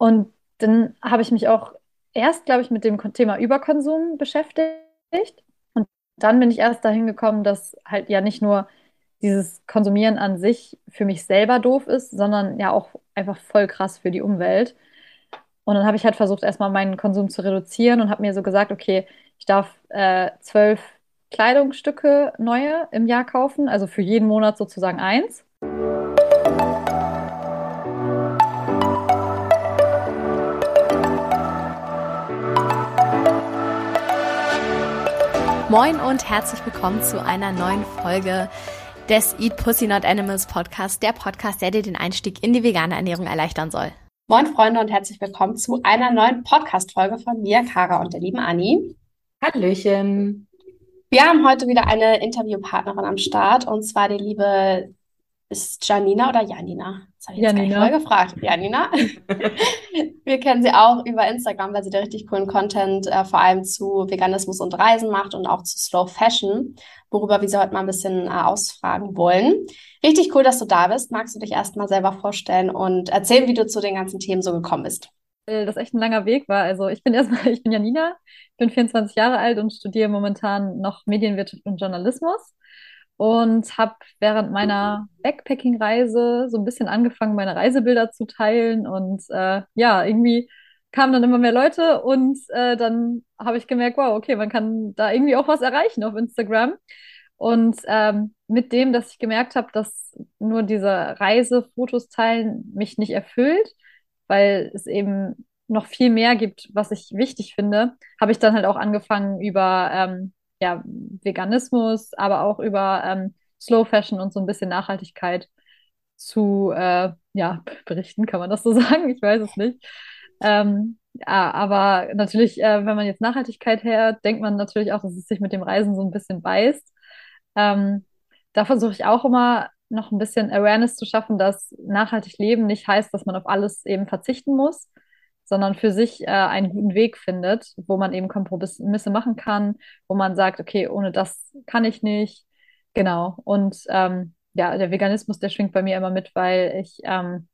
Und dann habe ich mich auch erst, glaube ich, mit dem Thema Überkonsum beschäftigt. Und dann bin ich erst dahin gekommen, dass halt ja nicht nur dieses Konsumieren an sich für mich selber doof ist, sondern ja auch einfach voll krass für die Umwelt. Und dann habe ich halt versucht, erstmal meinen Konsum zu reduzieren und habe mir so gesagt, okay, ich darf äh, zwölf Kleidungsstücke neue im Jahr kaufen, also für jeden Monat sozusagen eins. Moin und herzlich willkommen zu einer neuen Folge des Eat Pussy Not Animals Podcast, der Podcast, der dir den Einstieg in die vegane Ernährung erleichtern soll. Moin Freunde und herzlich willkommen zu einer neuen Podcast-Folge von mir, Kara und der lieben Anni. Hallöchen. Wir haben heute wieder eine Interviewpartnerin am Start und zwar die liebe ist Janina oder Janina? Das habe ich jetzt Janina. mal gefragt. Janina. Wir kennen sie auch über Instagram, weil sie da richtig coolen Content äh, vor allem zu Veganismus und Reisen macht und auch zu Slow Fashion, worüber wir sie heute mal ein bisschen äh, ausfragen wollen. Richtig cool, dass du da bist. Magst du dich erstmal selber vorstellen und erzählen, wie du zu den ganzen Themen so gekommen bist? Äh, das echt ein langer Weg war. Also ich bin erstmal, ich bin Janina, bin 24 Jahre alt und studiere momentan noch Medienwirtschaft und Journalismus und habe während meiner Backpacking-Reise so ein bisschen angefangen, meine Reisebilder zu teilen und äh, ja, irgendwie kamen dann immer mehr Leute und äh, dann habe ich gemerkt, wow, okay, man kann da irgendwie auch was erreichen auf Instagram. Und ähm, mit dem, dass ich gemerkt habe, dass nur diese Reisefotos teilen mich nicht erfüllt, weil es eben noch viel mehr gibt, was ich wichtig finde, habe ich dann halt auch angefangen, über ähm, ja, Veganismus, aber auch über ähm, Slow Fashion und so ein bisschen Nachhaltigkeit zu äh, ja, berichten, kann man das so sagen? Ich weiß es nicht. Ähm, ja, aber natürlich, äh, wenn man jetzt Nachhaltigkeit her, denkt man natürlich auch, dass es sich mit dem Reisen so ein bisschen beißt. Ähm, da versuche ich auch immer noch ein bisschen Awareness zu schaffen, dass nachhaltig leben nicht heißt, dass man auf alles eben verzichten muss, sondern für sich äh, einen guten Weg findet, wo man eben Kompromisse machen kann, wo man sagt, okay, ohne das kann ich nicht. Genau. Und ähm, ja, der Veganismus, der schwingt bei mir immer mit, weil ich ähm,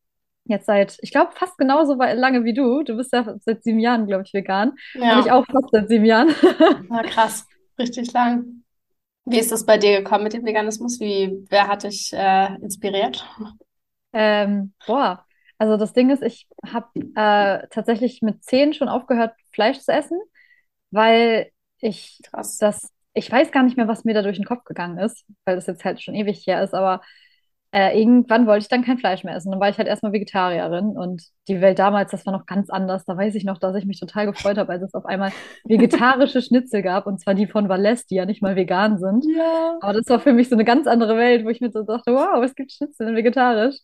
jetzt seit, ich glaube, fast genauso lange wie du. Du bist ja seit sieben Jahren, glaube ich, vegan. Ja. Und ich auch fast seit sieben Jahren. Na krass, richtig lang. Wie ist das bei dir gekommen mit dem Veganismus? Wie, wer hat dich äh, inspiriert? Ähm, boah, also das Ding ist, ich habe äh, tatsächlich mit zehn schon aufgehört, Fleisch zu essen, weil ich Krass. das, ich weiß gar nicht mehr, was mir da durch den Kopf gegangen ist, weil das jetzt halt schon ewig her ist, aber äh, irgendwann wollte ich dann kein Fleisch mehr essen. Dann war ich halt erstmal Vegetarierin und die Welt damals, das war noch ganz anders. Da weiß ich noch, dass ich mich total gefreut habe, als es auf einmal vegetarische Schnitzel gab und zwar die von Valais, die ja nicht mal vegan sind. Ja. Aber das war für mich so eine ganz andere Welt, wo ich mir so dachte, wow, es gibt Schnitzel in vegetarisch.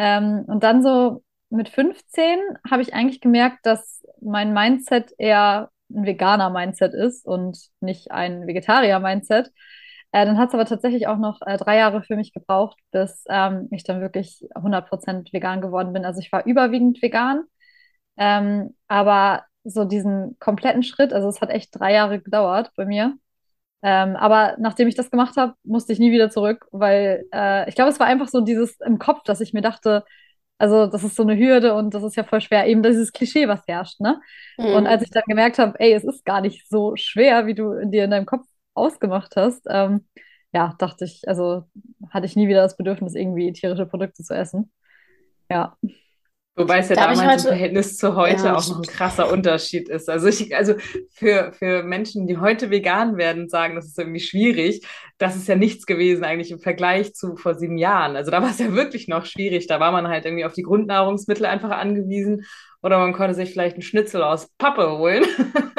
Ähm, und dann so mit 15 habe ich eigentlich gemerkt, dass mein Mindset eher ein veganer Mindset ist und nicht ein Vegetarier-Mindset. Äh, dann hat es aber tatsächlich auch noch äh, drei Jahre für mich gebraucht, bis ähm, ich dann wirklich 100% vegan geworden bin. Also ich war überwiegend vegan, ähm, aber so diesen kompletten Schritt, also es hat echt drei Jahre gedauert bei mir. Ähm, aber nachdem ich das gemacht habe, musste ich nie wieder zurück, weil äh, ich glaube, es war einfach so dieses im Kopf, dass ich mir dachte, also das ist so eine Hürde und das ist ja voll schwer, eben dieses Klischee, was herrscht, ne? Mhm. Und als ich dann gemerkt habe, ey, es ist gar nicht so schwer, wie du dir in deinem Kopf ausgemacht hast, ähm, ja, dachte ich, also hatte ich nie wieder das Bedürfnis, irgendwie tierische Produkte zu essen. Ja. Wobei es ja Darf damals im Verhältnis zu heute ja, auch noch ein krasser Unterschied ist. Also ich, also für, für Menschen, die heute vegan werden, sagen, das ist irgendwie schwierig. Das ist ja nichts gewesen eigentlich im Vergleich zu vor sieben Jahren. Also da war es ja wirklich noch schwierig. Da war man halt irgendwie auf die Grundnahrungsmittel einfach angewiesen oder man konnte sich vielleicht einen Schnitzel aus Pappe holen.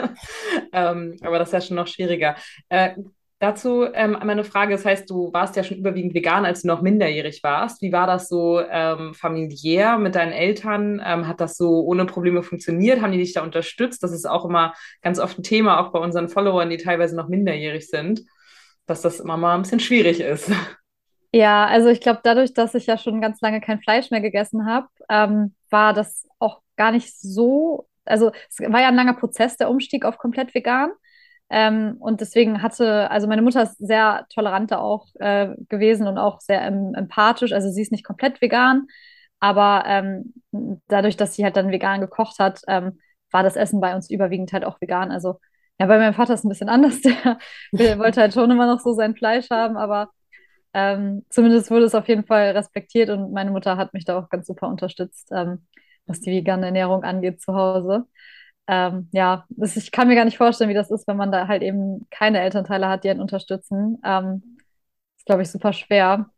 ähm, aber das ist ja schon noch schwieriger. Äh, Dazu ähm, meine Frage, das heißt, du warst ja schon überwiegend vegan, als du noch minderjährig warst. Wie war das so ähm, familiär mit deinen Eltern? Ähm, hat das so ohne Probleme funktioniert? Haben die dich da unterstützt? Das ist auch immer ganz oft ein Thema, auch bei unseren Followern, die teilweise noch minderjährig sind, dass das immer mal ein bisschen schwierig ist. Ja, also ich glaube, dadurch, dass ich ja schon ganz lange kein Fleisch mehr gegessen habe, ähm, war das auch gar nicht so. Also es war ja ein langer Prozess, der Umstieg auf komplett vegan. Ähm, und deswegen hatte, also meine Mutter ist sehr tolerant auch äh, gewesen und auch sehr ähm, empathisch. Also sie ist nicht komplett vegan, Aber ähm, dadurch, dass sie halt dann vegan gekocht hat, ähm, war das Essen bei uns überwiegend halt auch vegan. Also ja, bei meinem Vater ist es ein bisschen anders. Der wollte halt schon immer noch so sein Fleisch haben, aber ähm, zumindest wurde es auf jeden Fall respektiert und meine Mutter hat mich da auch ganz super unterstützt, ähm, was die vegane Ernährung angeht zu Hause. Ähm, ja, das, ich kann mir gar nicht vorstellen, wie das ist, wenn man da halt eben keine Elternteile hat, die einen unterstützen. Ähm, ist, glaube ich, super schwer.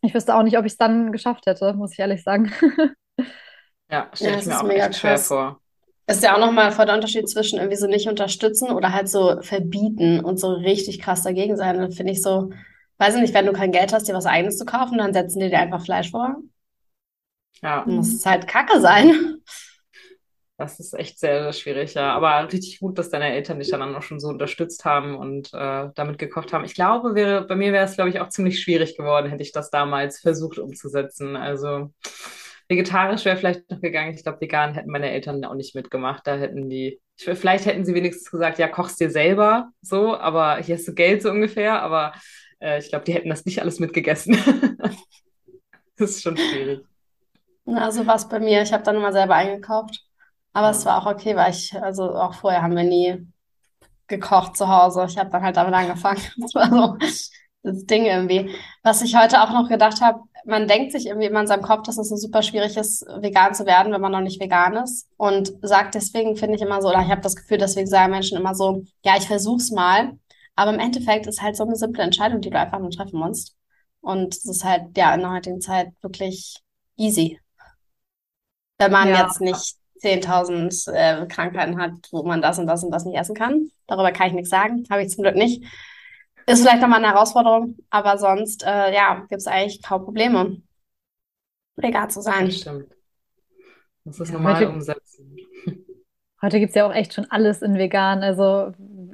Ich wüsste auch nicht, ob ich es dann geschafft hätte, muss ich ehrlich sagen. ja, stelle ja, ich mir auch echt schwer vor. Ist ja auch nochmal voll der Unterschied zwischen irgendwie so nicht unterstützen oder halt so verbieten und so richtig krass dagegen sein. Dann finde ich so, weiß ich nicht, wenn du kein Geld hast, dir was eigenes zu kaufen, dann setzen die dir einfach Fleisch vor. Ja. Dann muss es halt Kacke sein. Das ist echt sehr, sehr schwierig, ja. Aber richtig gut, dass deine Eltern dich dann auch schon so unterstützt haben und äh, damit gekocht haben. Ich glaube, wäre, bei mir wäre es, glaube ich, auch ziemlich schwierig geworden, hätte ich das damals versucht umzusetzen. Also vegetarisch wäre vielleicht noch gegangen. Ich glaube, vegan hätten meine Eltern auch nicht mitgemacht. Da hätten die, ich, vielleicht hätten sie wenigstens gesagt, ja, kochst dir selber so, aber hier hast du Geld so ungefähr. Aber äh, ich glaube, die hätten das nicht alles mitgegessen. das ist schon schwierig. Na, so war es bei mir. Ich habe dann immer selber eingekauft. Aber es war auch okay, weil ich, also auch vorher haben wir nie gekocht zu Hause. Ich habe dann halt damit angefangen. Das war so das Ding irgendwie. Was ich heute auch noch gedacht habe, man denkt sich irgendwie immer in seinem Kopf, dass es so super schwierig ist, vegan zu werden, wenn man noch nicht vegan ist. Und sagt deswegen, finde ich immer so, oder ich habe das Gefühl, deswegen sagen Menschen immer so, ja, ich versuch's mal. Aber im Endeffekt ist halt so eine simple Entscheidung, die du einfach nur treffen musst. Und es ist halt, ja, in der heutigen Zeit wirklich easy. Wenn man ja. jetzt nicht 10.000 äh, Krankheiten hat, wo man das und das und das nicht essen kann. Darüber kann ich nichts sagen, habe ich zum Glück nicht. Ist vielleicht nochmal eine Herausforderung, aber sonst, äh, ja, gibt es eigentlich kaum Probleme, vegan zu sein. Das stimmt. Das ist normal heute, umsetzen. Heute gibt es ja auch echt schon alles in vegan. Also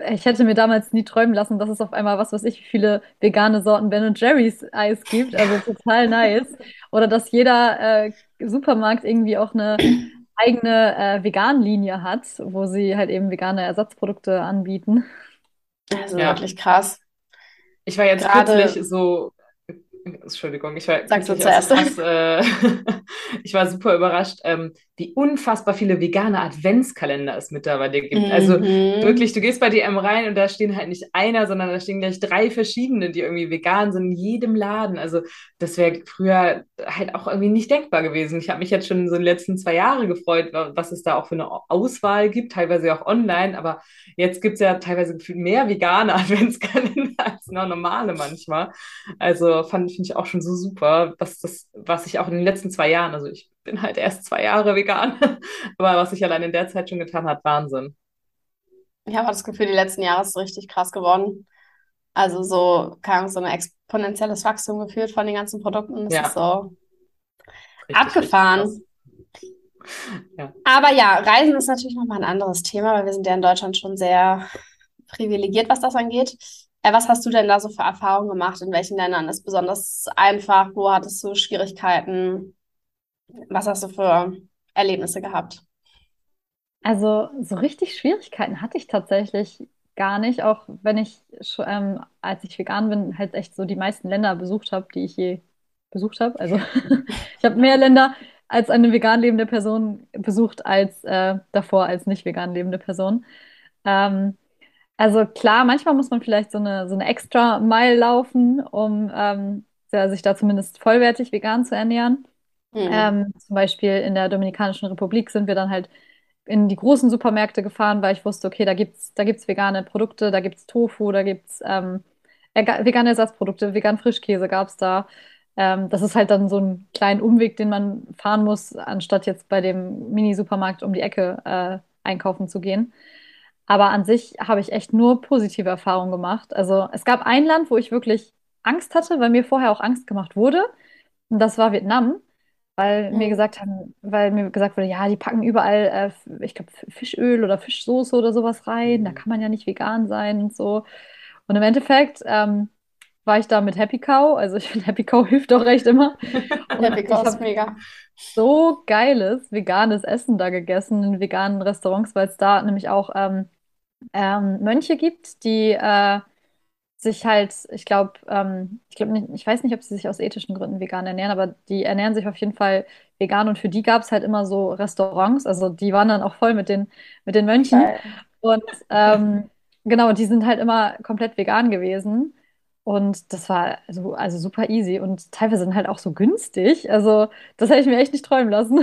ich hätte mir damals nie träumen lassen, dass es auf einmal was weiß ich, wie viele vegane Sorten Ben Jerry's Eis gibt. Also total nice. Oder dass jeder äh, Supermarkt irgendwie auch eine eigene äh, Vegan-Linie hat, wo sie halt eben vegane Ersatzprodukte anbieten. Also ja. wirklich krass. Ich war jetzt Gerade, kürzlich so Entschuldigung, ich war, Sagst du zuerst. Krass, äh, ich war super überrascht, ähm, wie unfassbar viele vegane Adventskalender es mittlerweile gibt. Also mhm. Also wirklich, du gehst bei DM rein und da stehen halt nicht einer, sondern da stehen gleich drei verschiedene, die irgendwie vegan sind in jedem Laden. Also das wäre früher halt auch irgendwie nicht denkbar gewesen. Ich habe mich jetzt schon so in den letzten zwei Jahren gefreut, was es da auch für eine Auswahl gibt, teilweise auch online, aber jetzt gibt es ja teilweise mehr vegane Adventskalender noch normale manchmal. Also fand ich finde ich auch schon so super, was das, was ich auch in den letzten zwei Jahren, also ich bin halt erst zwei Jahre vegan, aber was sich allein in der Zeit schon getan hat, Wahnsinn. Ich habe das Gefühl, die letzten Jahre ist richtig krass geworden. Also so, keine so ein exponentielles Wachstum geführt von den ganzen Produkten. Das ja. ist so richtig, abgefahren. Richtig ja. Aber ja, Reisen ist natürlich nochmal ein anderes Thema, weil wir sind ja in Deutschland schon sehr privilegiert, was das angeht. Äh, was hast du denn da so für Erfahrungen gemacht? In welchen Ländern ist besonders einfach? Wo hattest du Schwierigkeiten? Was hast du für Erlebnisse gehabt? Also so richtig Schwierigkeiten hatte ich tatsächlich gar nicht, auch wenn ich, ähm, als ich vegan bin, halt echt so die meisten Länder besucht habe, die ich je besucht habe. Also ich habe mehr Länder als eine vegan lebende Person besucht als äh, davor als nicht vegan lebende Person. Ähm, also klar, manchmal muss man vielleicht so eine, so eine extra Mile laufen, um ähm, ja, sich da zumindest vollwertig vegan zu ernähren. Mhm. Ähm, zum Beispiel in der Dominikanischen Republik sind wir dann halt in die großen Supermärkte gefahren, weil ich wusste, okay, da gibt's, da gibt's vegane Produkte, da gibt's Tofu, da gibt's ähm, vegane Ersatzprodukte, vegan Frischkäse gab's da. Ähm, das ist halt dann so ein kleiner Umweg, den man fahren muss, anstatt jetzt bei dem Mini-Supermarkt um die Ecke äh, einkaufen zu gehen. Aber an sich habe ich echt nur positive Erfahrungen gemacht. Also es gab ein Land, wo ich wirklich Angst hatte, weil mir vorher auch Angst gemacht wurde. Und das war Vietnam, weil mhm. mir gesagt haben, weil mir gesagt wurde, ja, die packen überall, äh, ich glaube, Fischöl oder Fischsoße oder sowas rein. Da mhm. kann man ja nicht vegan sein und so. Und im Endeffekt ähm, war ich da mit Happy Cow. Also ich finde, Happy Cow hilft auch recht immer. Happy Cow ist mega. So geiles veganes Essen da gegessen in veganen Restaurants, weil es da nämlich auch ähm, ähm, Mönche gibt, die äh, sich halt, ich glaube, ähm, ich glaube nicht, ich weiß nicht, ob sie sich aus ethischen Gründen vegan ernähren, aber die ernähren sich auf jeden Fall vegan und für die gab es halt immer so Restaurants, also die waren dann auch voll mit den, mit den Mönchen. Geil. Und ähm, genau, die sind halt immer komplett vegan gewesen. Und das war so, also super easy und teilweise sind halt auch so günstig. Also, das hätte ich mir echt nicht träumen lassen.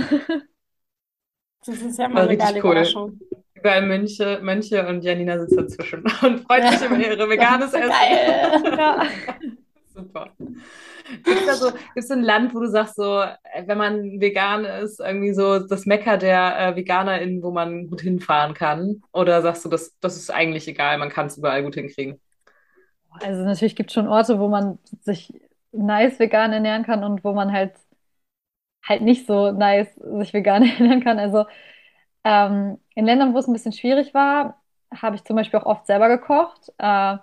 Das ist ja mal eine geile cool. Überraschung. Überall Mönche, Mönche und Janina sitzt dazwischen und freut sich über ihre veganes Essen. Geil. Super. Gibt es also, gibt's ein Land, wo du sagst, so, äh, wenn man vegan ist, irgendwie so das Mecker der äh, VeganerInnen, wo man gut hinfahren kann? Oder sagst du, das, das ist eigentlich egal, man kann es überall gut hinkriegen? Also natürlich gibt es schon Orte, wo man sich nice vegan ernähren kann und wo man halt halt nicht so nice sich vegan ernähren kann. Also ähm, in Ländern, wo es ein bisschen schwierig war, habe ich zum Beispiel auch oft selber gekocht, äh,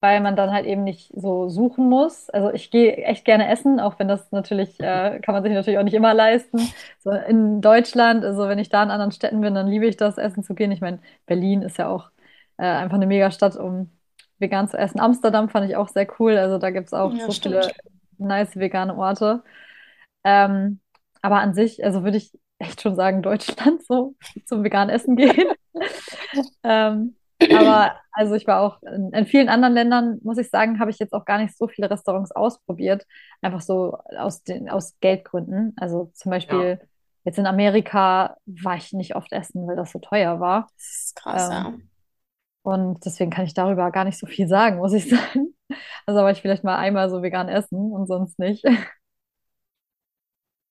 weil man dann halt eben nicht so suchen muss. Also ich gehe echt gerne essen, auch wenn das natürlich, äh, kann man sich natürlich auch nicht immer leisten. So in Deutschland, also wenn ich da in anderen Städten bin, dann liebe ich das, essen zu gehen. Ich meine, Berlin ist ja auch äh, einfach eine Megastadt, um vegan zu essen. Amsterdam fand ich auch sehr cool. Also da gibt es auch ja, so stimmt. viele nice vegane Orte. Ähm, aber an sich, also würde ich echt schon sagen, Deutschland so zum veganen Essen gehen. ähm, aber also ich war auch in, in, vielen anderen Ländern, muss ich sagen, habe ich jetzt auch gar nicht so viele Restaurants ausprobiert. Einfach so aus, den, aus Geldgründen. Also zum Beispiel ja. jetzt in Amerika war ich nicht oft essen, weil das so teuer war. Das ist krass, ähm, ja. Und deswegen kann ich darüber gar nicht so viel sagen, muss ich sagen. Also war ich vielleicht mal einmal so vegan essen und sonst nicht.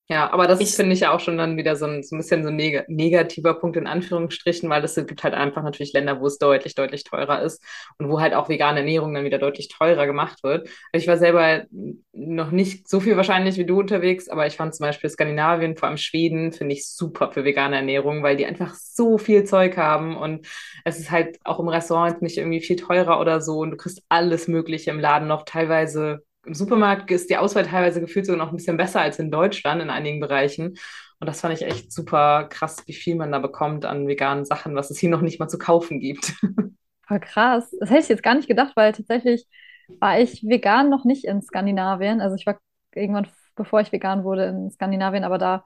Ja, aber das finde ich ja auch schon dann wieder so ein, so ein bisschen so ein neg negativer Punkt in Anführungsstrichen, weil es gibt halt einfach natürlich Länder, wo es deutlich, deutlich teurer ist und wo halt auch vegane Ernährung dann wieder deutlich teurer gemacht wird. Ich war selber noch nicht so viel wahrscheinlich wie du unterwegs, aber ich fand zum Beispiel Skandinavien, vor allem Schweden, finde ich super für vegane Ernährung, weil die einfach so viel Zeug haben und es ist halt auch im Restaurant nicht irgendwie viel teurer oder so und du kriegst alles Mögliche im Laden noch teilweise im Supermarkt ist die Auswahl teilweise gefühlt sogar noch ein bisschen besser als in Deutschland in einigen Bereichen. Und das fand ich echt super krass, wie viel man da bekommt an veganen Sachen, was es hier noch nicht mal zu kaufen gibt. Voll krass. Das hätte ich jetzt gar nicht gedacht, weil tatsächlich war ich vegan noch nicht in Skandinavien. Also ich war irgendwann, bevor ich vegan wurde, in Skandinavien, aber da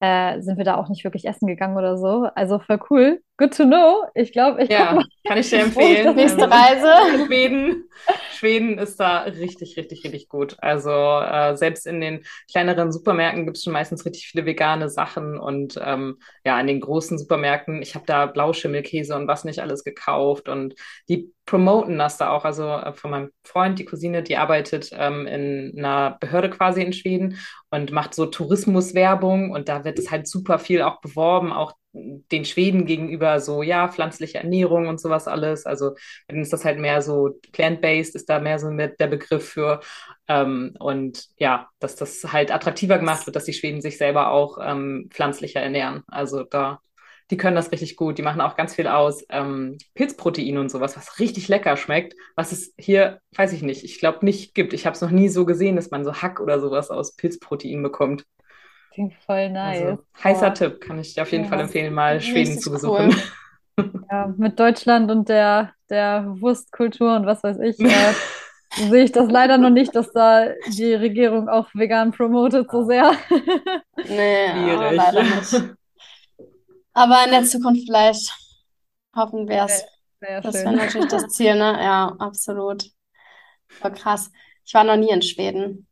äh, sind wir da auch nicht wirklich essen gegangen oder so. Also voll cool. Good to know. Ich glaube, ich ja, kann ich dir empfehlen. Nächste Reise. Schweden. Schweden ist da richtig, richtig, richtig gut. Also äh, selbst in den kleineren Supermärkten gibt es schon meistens richtig viele vegane Sachen und ähm, ja, in den großen Supermärkten, ich habe da Blauschimmelkäse und was nicht alles gekauft und die promoten das da auch. Also äh, von meinem Freund, die Cousine, die arbeitet ähm, in einer Behörde quasi in Schweden und macht so Tourismuswerbung und da wird es halt super viel auch beworben, auch den Schweden gegenüber so, ja, pflanzliche Ernährung und sowas alles. Also dann ist das halt mehr so plant-based, ist da mehr so mit der Begriff für. Ähm, und ja, dass das halt attraktiver gemacht wird, dass die Schweden sich selber auch ähm, pflanzlicher ernähren. Also da die können das richtig gut. Die machen auch ganz viel aus ähm, Pilzprotein und sowas, was richtig lecker schmeckt, was es hier, weiß ich nicht, ich glaube nicht gibt. Ich habe es noch nie so gesehen, dass man so Hack oder sowas aus Pilzprotein bekommt. Klingt voll nice. Also, heißer oh. Tipp, kann ich dir auf jeden ja, Fall empfehlen, mal Schweden zu besuchen. Cool. Ja, mit Deutschland und der, der Wurstkultur und was weiß ich, äh, sehe ich das leider noch nicht, dass da die Regierung auch vegan promotet so sehr. Nee, Schwierig. leider nicht. Aber in der Zukunft vielleicht hoffen wir es. Das wäre natürlich das Ziel, ne? Ja, absolut. Voll krass. Ich war noch nie in Schweden.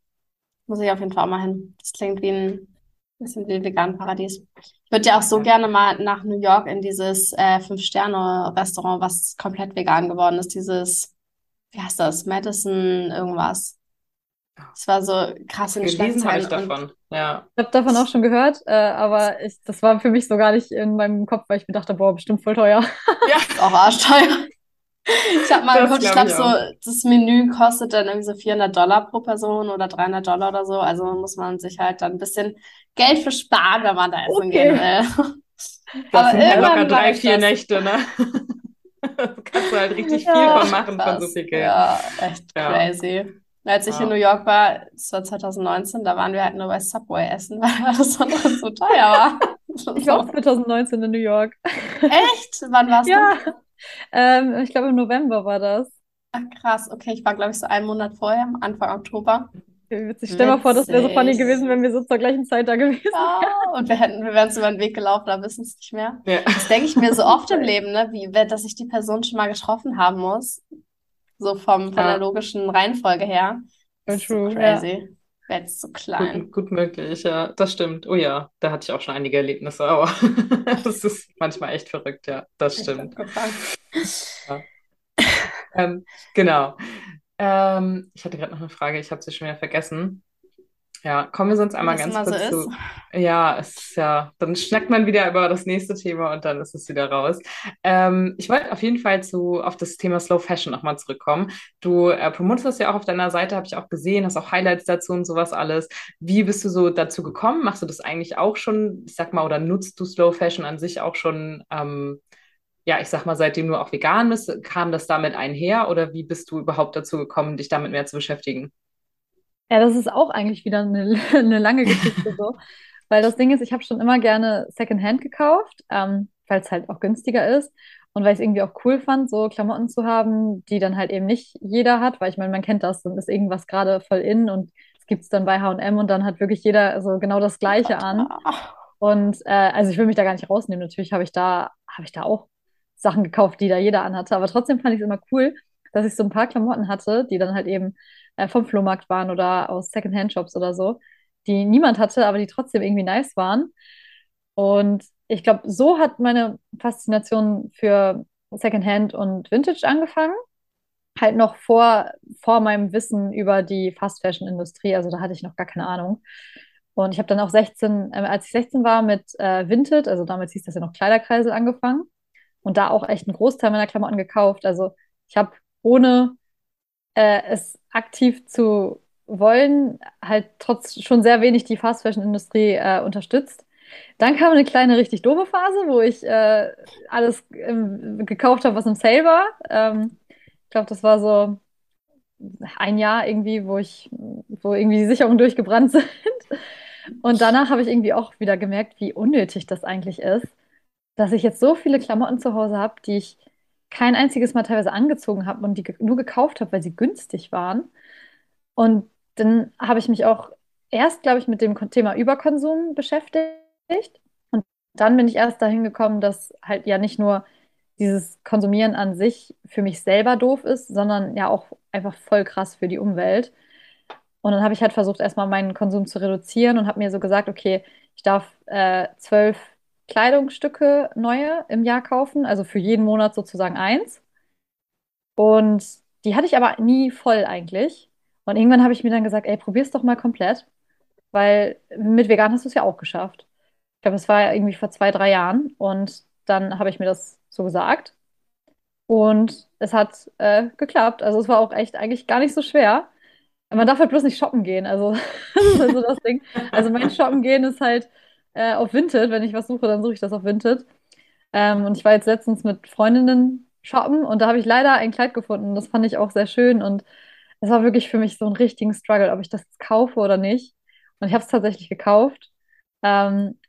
Muss ich auf jeden Fall auch mal hin. Das klingt wie ein bisschen wie ein vegan Paradies. Ich würde ja auch so gerne mal nach New York in dieses äh, Fünf-Sterne-Restaurant, was komplett vegan geworden ist. Dieses, wie heißt das? Madison irgendwas. Es war so krass in Gelesen habe ich davon, ja. Ich habe davon auch schon gehört, äh, aber ich, das war für mich so gar nicht in meinem Kopf, weil ich mir dachte, boah, bestimmt voll teuer. Ja, auch arschteuer. Ich habe mal geguckt, ich glaube, so, das Menü kostet dann irgendwie so 400 Dollar pro Person oder 300 Dollar oder so. Also muss man sich halt dann ein bisschen Geld für sparen, wenn man da essen okay. gehen will. Das aber sind ja locker drei, vier Nächte, ne? da kannst du halt richtig ja, viel von machen, krass. von so viel Geld. Ja, echt ja. crazy. Als ich ja. in New York war, das war 2019, da waren wir halt nur bei Subway essen, weil alles andere so teuer war. Ich war auch 2019 in New York. Echt? Wann warst ja. du? Ähm, ich glaube, im November war das. Ach krass, okay, ich war glaube ich so einen Monat vorher, Anfang Oktober. Witzig. Stell dir mal vor, das wäre so funny gewesen, wenn wir so zur gleichen Zeit da gewesen wären. Ja, und wir hätten, wir wären so über den Weg gelaufen, da wissen es nicht mehr. Ja. Das denke ich mir so oft im Leben, ne? Wie, dass ich die Person schon mal getroffen haben muss. So vom, von ja. der logischen Reihenfolge her. Das ist so crazy. Ja. Wäre jetzt so klein. Gut, gut, möglich, ja. Das stimmt. Oh ja, da hatte ich auch schon einige Erlebnisse, aber das ist manchmal echt verrückt, ja. Das stimmt. Ja. ähm, genau. Ähm, ich hatte gerade noch eine Frage, ich habe sie schon wieder vergessen. Ja, kommen wir sonst einmal ganz kurz so zu. Ja, es ist ja, dann schnackt man wieder über das nächste Thema und dann ist es wieder raus. Ähm, ich wollte auf jeden Fall zu auf das Thema Slow Fashion nochmal zurückkommen. Du äh, promotest das ja auch auf deiner Seite, habe ich auch gesehen, hast auch Highlights dazu und sowas alles. Wie bist du so dazu gekommen? Machst du das eigentlich auch schon, ich sag mal, oder nutzt du Slow Fashion an sich auch schon? Ähm, ja, ich sag mal, seitdem du auch vegan bist, kam das damit einher oder wie bist du überhaupt dazu gekommen, dich damit mehr zu beschäftigen? Ja, das ist auch eigentlich wieder eine, eine lange Geschichte so. Weil das Ding ist, ich habe schon immer gerne Secondhand gekauft, ähm, weil es halt auch günstiger ist. Und weil ich es irgendwie auch cool fand, so Klamotten zu haben, die dann halt eben nicht jeder hat, weil ich meine, man kennt das, dann ist irgendwas gerade voll in und es gibt es dann bei HM und dann hat wirklich jeder so genau das Gleiche an. Und äh, also ich will mich da gar nicht rausnehmen. Natürlich habe ich da, habe ich da auch Sachen gekauft, die da jeder anhatte. Aber trotzdem fand ich es immer cool, dass ich so ein paar Klamotten hatte, die dann halt eben äh, vom Flohmarkt waren oder aus Secondhand-Shops oder so, die niemand hatte, aber die trotzdem irgendwie nice waren. Und ich glaube, so hat meine Faszination für Secondhand und Vintage angefangen. Halt noch vor, vor meinem Wissen über die Fast-Fashion-Industrie. Also da hatte ich noch gar keine Ahnung. Und ich habe dann auch 16, äh, als ich 16 war, mit äh, Vinted, also damals hieß das ja noch Kleiderkreisel, angefangen. Und da auch echt einen Großteil meiner Klamotten gekauft. Also ich habe ohne äh, es aktiv zu wollen, halt trotz schon sehr wenig die Fast Fashion Industrie äh, unterstützt. Dann kam eine kleine richtig doofe Phase, wo ich äh, alles ähm, gekauft habe, was im Sale war. Ähm, ich glaube, das war so ein Jahr irgendwie, wo ich, wo irgendwie die Sicherungen durchgebrannt sind. Und danach habe ich irgendwie auch wieder gemerkt, wie unnötig das eigentlich ist, dass ich jetzt so viele Klamotten zu Hause habe, die ich kein einziges Mal teilweise angezogen habe und die nur gekauft habe, weil sie günstig waren. Und dann habe ich mich auch erst, glaube ich, mit dem Thema Überkonsum beschäftigt. Und dann bin ich erst dahin gekommen, dass halt ja nicht nur dieses Konsumieren an sich für mich selber doof ist, sondern ja auch einfach voll krass für die Umwelt. Und dann habe ich halt versucht, erstmal meinen Konsum zu reduzieren und habe mir so gesagt, okay, ich darf äh, zwölf Kleidungsstücke neue im Jahr kaufen, also für jeden Monat sozusagen eins. Und die hatte ich aber nie voll eigentlich. Und irgendwann habe ich mir dann gesagt, ey, probier's doch mal komplett, weil mit vegan hast du es ja auch geschafft. Ich glaube, es war irgendwie vor zwei, drei Jahren und dann habe ich mir das so gesagt. Und es hat äh, geklappt. Also es war auch echt eigentlich gar nicht so schwer. Man darf halt bloß nicht shoppen gehen. Also das ist also das Ding. Also mein Shoppen gehen ist halt äh, auf Vinted. Wenn ich was suche, dann suche ich das auf Vinted. Ähm, und ich war jetzt letztens mit Freundinnen shoppen und da habe ich leider ein Kleid gefunden. Das fand ich auch sehr schön und es war wirklich für mich so ein richtigen Struggle, ob ich das jetzt kaufe oder nicht. Und ich habe es tatsächlich gekauft. Ähm,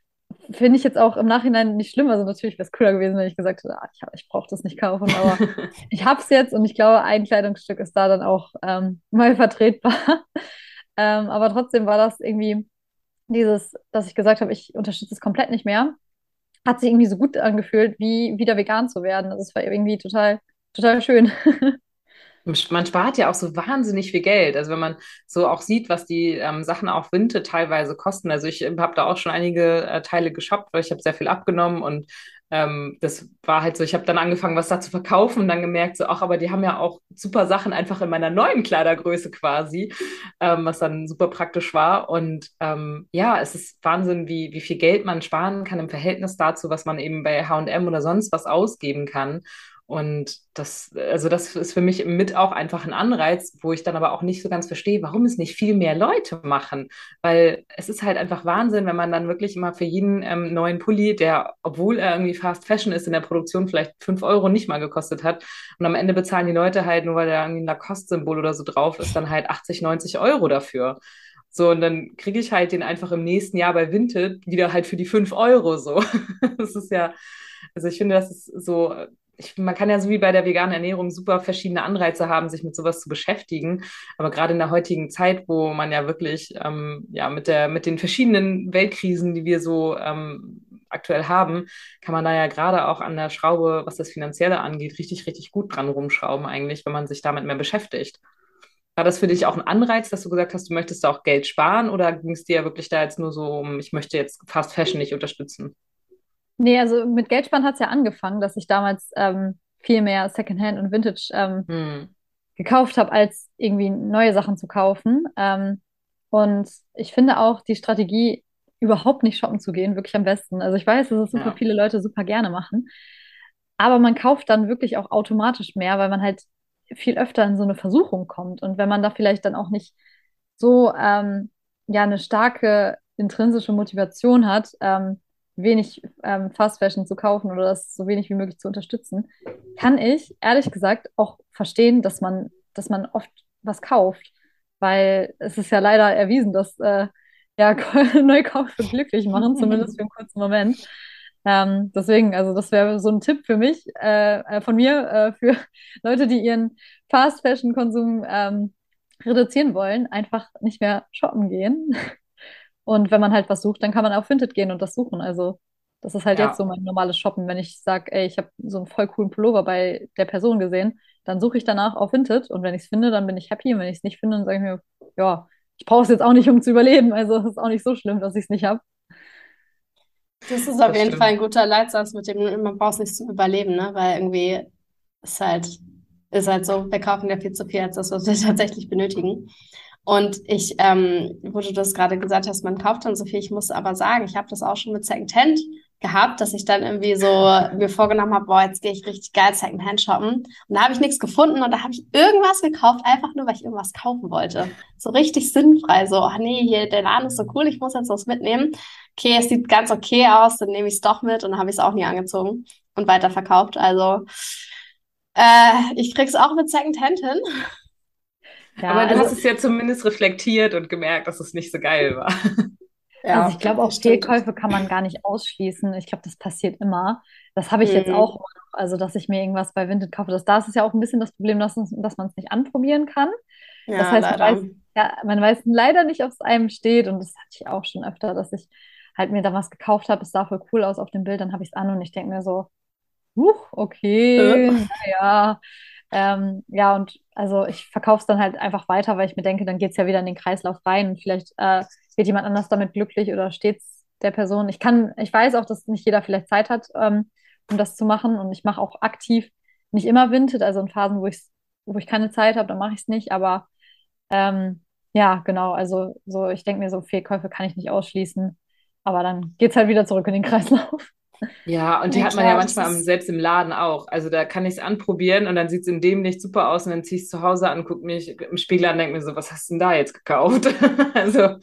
Finde ich jetzt auch im Nachhinein nicht schlimm. Also natürlich wäre es cooler gewesen, wenn ich gesagt hätte, ah, ich, ich brauche das nicht kaufen. Aber ich habe es jetzt und ich glaube, ein Kleidungsstück ist da dann auch ähm, mal vertretbar. ähm, aber trotzdem war das irgendwie dieses, dass ich gesagt habe, ich unterstütze es komplett nicht mehr, hat sich irgendwie so gut angefühlt, wie wieder vegan zu werden. Also es war irgendwie total, total schön. Man spart ja auch so wahnsinnig viel Geld. Also wenn man so auch sieht, was die ähm, Sachen auch Winte teilweise kosten. Also ich habe da auch schon einige äh, Teile geshoppt, weil ich habe sehr viel abgenommen und ähm, das war halt so, ich habe dann angefangen, was da zu verkaufen und dann gemerkt, so, ach, aber die haben ja auch super Sachen einfach in meiner neuen Kleidergröße quasi, ähm, was dann super praktisch war. Und ähm, ja, es ist Wahnsinn, wie, wie viel Geld man sparen kann im Verhältnis dazu, was man eben bei HM oder sonst was ausgeben kann. Und das, also das ist für mich mit auch einfach ein Anreiz, wo ich dann aber auch nicht so ganz verstehe, warum es nicht viel mehr Leute machen. Weil es ist halt einfach Wahnsinn, wenn man dann wirklich immer für jeden ähm, neuen Pulli, der, obwohl er irgendwie Fast Fashion ist, in der Produktion vielleicht fünf Euro nicht mal gekostet hat. Und am Ende bezahlen die Leute halt, nur weil da irgendwie ein Lacoste-Symbol oder so drauf ist, dann halt 80, 90 Euro dafür. So, und dann kriege ich halt den einfach im nächsten Jahr bei Vinted wieder halt für die fünf Euro so. das ist ja, also ich finde, das ist so ich, man kann ja so wie bei der veganen Ernährung super verschiedene Anreize haben, sich mit sowas zu beschäftigen. Aber gerade in der heutigen Zeit, wo man ja wirklich ähm, ja mit der mit den verschiedenen Weltkrisen, die wir so ähm, aktuell haben, kann man da ja gerade auch an der Schraube, was das Finanzielle angeht, richtig, richtig gut dran rumschrauben eigentlich, wenn man sich damit mehr beschäftigt. War das für dich auch ein Anreiz, dass du gesagt hast, du möchtest da auch Geld sparen oder ging es dir ja wirklich da jetzt nur so um, ich möchte jetzt Fast Fashion nicht unterstützen? Nee, also mit Geldsparen hat es ja angefangen, dass ich damals ähm, viel mehr Secondhand und Vintage ähm, hm. gekauft habe, als irgendwie neue Sachen zu kaufen. Ähm, und ich finde auch die Strategie, überhaupt nicht shoppen zu gehen, wirklich am besten. Also ich weiß, dass es super ja. viele Leute super gerne machen. Aber man kauft dann wirklich auch automatisch mehr, weil man halt viel öfter in so eine Versuchung kommt. Und wenn man da vielleicht dann auch nicht so ähm, ja eine starke intrinsische Motivation hat, ähm, wenig ähm, Fast Fashion zu kaufen oder das so wenig wie möglich zu unterstützen, kann ich ehrlich gesagt auch verstehen, dass man, dass man oft was kauft. Weil es ist ja leider erwiesen, dass äh, ja, Neukäufe glücklich machen, zumindest für einen kurzen Moment. Ähm, deswegen, also das wäre so ein Tipp für mich, äh, äh, von mir, äh, für Leute, die ihren Fast-Fashion-Konsum ähm, reduzieren wollen, einfach nicht mehr shoppen gehen. Und wenn man halt was sucht, dann kann man auf Vinted gehen und das suchen. Also das ist halt ja. jetzt so mein normales Shoppen. Wenn ich sage, ey, ich habe so einen voll coolen Pullover bei der Person gesehen, dann suche ich danach auf Vinted und wenn ich es finde, dann bin ich happy. Und wenn ich es nicht finde, dann sage ich mir, ja, ich brauche es jetzt auch nicht, um zu überleben. Also es ist auch nicht so schlimm, dass ich es nicht habe. Das ist auf das jeden stimmt. Fall ein guter Leitsatz, mit dem man braucht es nicht zum Überleben, ne? Weil irgendwie ist halt, ist halt so, wir kaufen ja viel zu viel als das, was wir tatsächlich benötigen. Und ich, ähm, wo du das gerade gesagt hast, man kauft dann so viel, ich muss aber sagen, ich habe das auch schon mit Secondhand gehabt, dass ich dann irgendwie so mir vorgenommen habe, boah, jetzt gehe ich richtig geil Secondhand shoppen. Und da habe ich nichts gefunden und da habe ich irgendwas gekauft, einfach nur, weil ich irgendwas kaufen wollte. So richtig sinnfrei, so, ach nee, hier, der Laden ist so cool, ich muss jetzt was mitnehmen. Okay, es sieht ganz okay aus, dann nehme ich es doch mit und dann habe ich es auch nie angezogen und weiterverkauft. Also äh, ich krieg's auch mit Secondhand hin. Ja, Aber du also, hast es ja zumindest reflektiert und gemerkt, dass es nicht so geil war. Ja, also ich glaube, auch Fehlkäufe kann man gar nicht ausschließen. Ich glaube, das passiert immer. Das habe ich mhm. jetzt auch noch. Also, dass ich mir irgendwas bei Vinted kaufe. Das, da ist es ja auch ein bisschen das Problem, dass, dass man es nicht anprobieren kann. Ja, das heißt, man weiß, ja, man weiß leider nicht, ob es einem steht. Und das hatte ich auch schon öfter, dass ich halt mir da was gekauft habe. Es sah voll cool aus auf dem Bild. Dann habe ich es an und ich denke mir so, huch, okay, äh. ja. Ähm, ja, und also ich verkaufe es dann halt einfach weiter, weil ich mir denke, dann geht es ja wieder in den Kreislauf rein und vielleicht äh, wird jemand anders damit glücklich oder steht es der Person. Ich kann, ich weiß auch, dass nicht jeder vielleicht Zeit hat, ähm, um das zu machen und ich mache auch aktiv nicht immer Vinted, also in Phasen, wo ich wo ich keine Zeit habe, dann mache ich es nicht, aber ähm, ja, genau, also so, ich denke mir so, Fehlkäufe kann ich nicht ausschließen, aber dann geht es halt wieder zurück in den Kreislauf. Ja, und die ja, hat man klar, ja manchmal ist... selbst im Laden auch. Also da kann ich es anprobieren und dann sieht es in dem nicht super aus und dann ziehe ich es zu Hause an, gucke mich im Spiegel an und denke mir so, was hast du denn da jetzt gekauft? also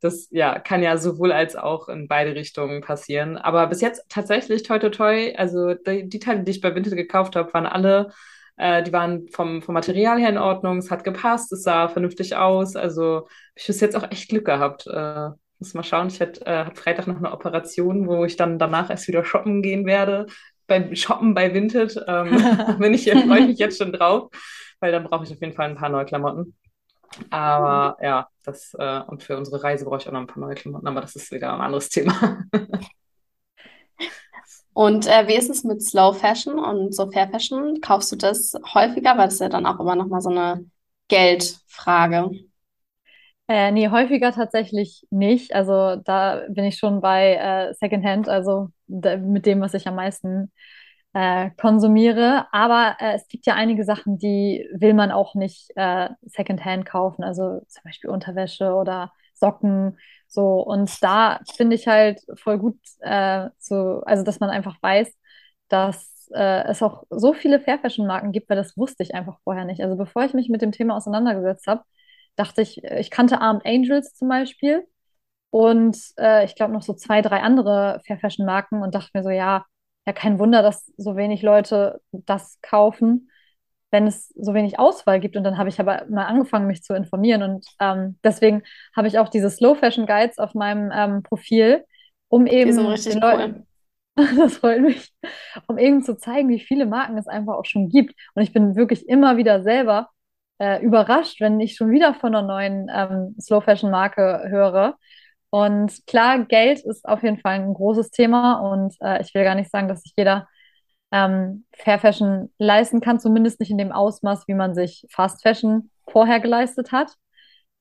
das ja, kann ja sowohl als auch in beide Richtungen passieren. Aber bis jetzt tatsächlich toi toi toi, also die, die Teile, die ich bei Vinted gekauft habe, waren alle äh, die waren vom, vom Material her in Ordnung, es hat gepasst, es sah vernünftig aus. Also ich bis jetzt auch echt Glück gehabt. Äh, muss mal schauen, ich hatte äh, Freitag noch eine Operation, wo ich dann danach erst wieder shoppen gehen werde. Beim Shoppen bei Vinted ähm, bin ich, freue ich mich jetzt schon drauf, weil dann brauche ich auf jeden Fall ein paar neue Klamotten. Aber ja, das äh, und für unsere Reise brauche ich auch noch ein paar neue Klamotten, aber das ist wieder ein anderes Thema. und äh, wie ist es mit Slow Fashion und so Fair Fashion? Kaufst du das häufiger? Weil das ist ja dann auch immer noch mal so eine Geldfrage. Äh, nee, häufiger tatsächlich nicht. Also da bin ich schon bei äh, Secondhand, also mit dem, was ich am meisten äh, konsumiere. Aber äh, es gibt ja einige Sachen, die will man auch nicht äh, Secondhand kaufen. Also zum Beispiel Unterwäsche oder Socken. So, und da finde ich halt voll gut, äh, so, also dass man einfach weiß, dass äh, es auch so viele Fair Fashion Marken gibt, weil das wusste ich einfach vorher nicht. Also bevor ich mich mit dem Thema auseinandergesetzt habe, dachte ich, ich kannte Armed Angels zum Beispiel und äh, ich glaube noch so zwei, drei andere Fair Fashion Marken und dachte mir so, ja, ja, kein Wunder, dass so wenig Leute das kaufen, wenn es so wenig Auswahl gibt. Und dann habe ich aber mal angefangen, mich zu informieren und ähm, deswegen habe ich auch diese Slow Fashion Guides auf meinem ähm, Profil, um eben den Leuten, Das freut mich, um eben zu zeigen, wie viele Marken es einfach auch schon gibt. Und ich bin wirklich immer wieder selber äh, überrascht, wenn ich schon wieder von einer neuen ähm, Slow Fashion Marke höre. Und klar, Geld ist auf jeden Fall ein großes Thema und äh, ich will gar nicht sagen, dass sich jeder ähm, Fair Fashion leisten kann, zumindest nicht in dem Ausmaß, wie man sich Fast Fashion vorher geleistet hat.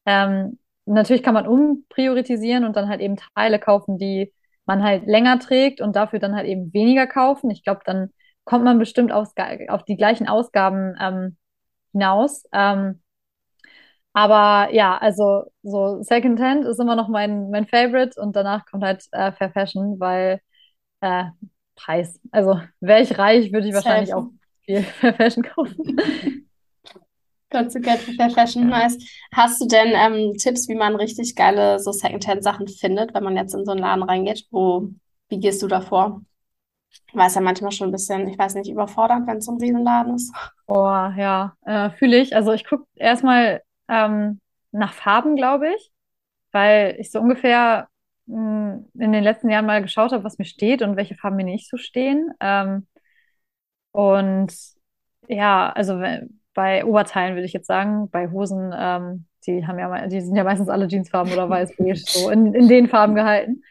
Ähm, natürlich kann man umpriorisieren und dann halt eben Teile kaufen, die man halt länger trägt und dafür dann halt eben weniger kaufen. Ich glaube, dann kommt man bestimmt auf, auf die gleichen Ausgaben ähm, hinaus. Ähm, aber ja, also so Secondhand ist immer noch mein, mein Favorite und danach kommt halt äh, Fair Fashion, weil äh, Preis. Also wäre ich reich, würde ich wahrscheinlich auch viel Fair Fashion kaufen. Got to get Fair Fashion, nice. Hast du denn ähm, Tipps, wie man richtig geile so Secondhand-Sachen findet, wenn man jetzt in so einen Laden reingeht? Wo, wie gehst du da vor? War es ja manchmal schon ein bisschen, ich weiß nicht, überfordernd, wenn es so ein Riesenladen ist. Oh, ja, äh, fühle ich. Also ich gucke erstmal ähm, nach Farben, glaube ich, weil ich so ungefähr mh, hm, in den letzten Jahren mal geschaut habe, was mir steht und welche Farben mir nicht so stehen. Ähm, und ja, also bei Oberteilen würde ich jetzt sagen, bei Hosen, ähm, die haben ja, die sind ja meistens alle Jeansfarben oder weiß beige, so in, in den Farben gehalten.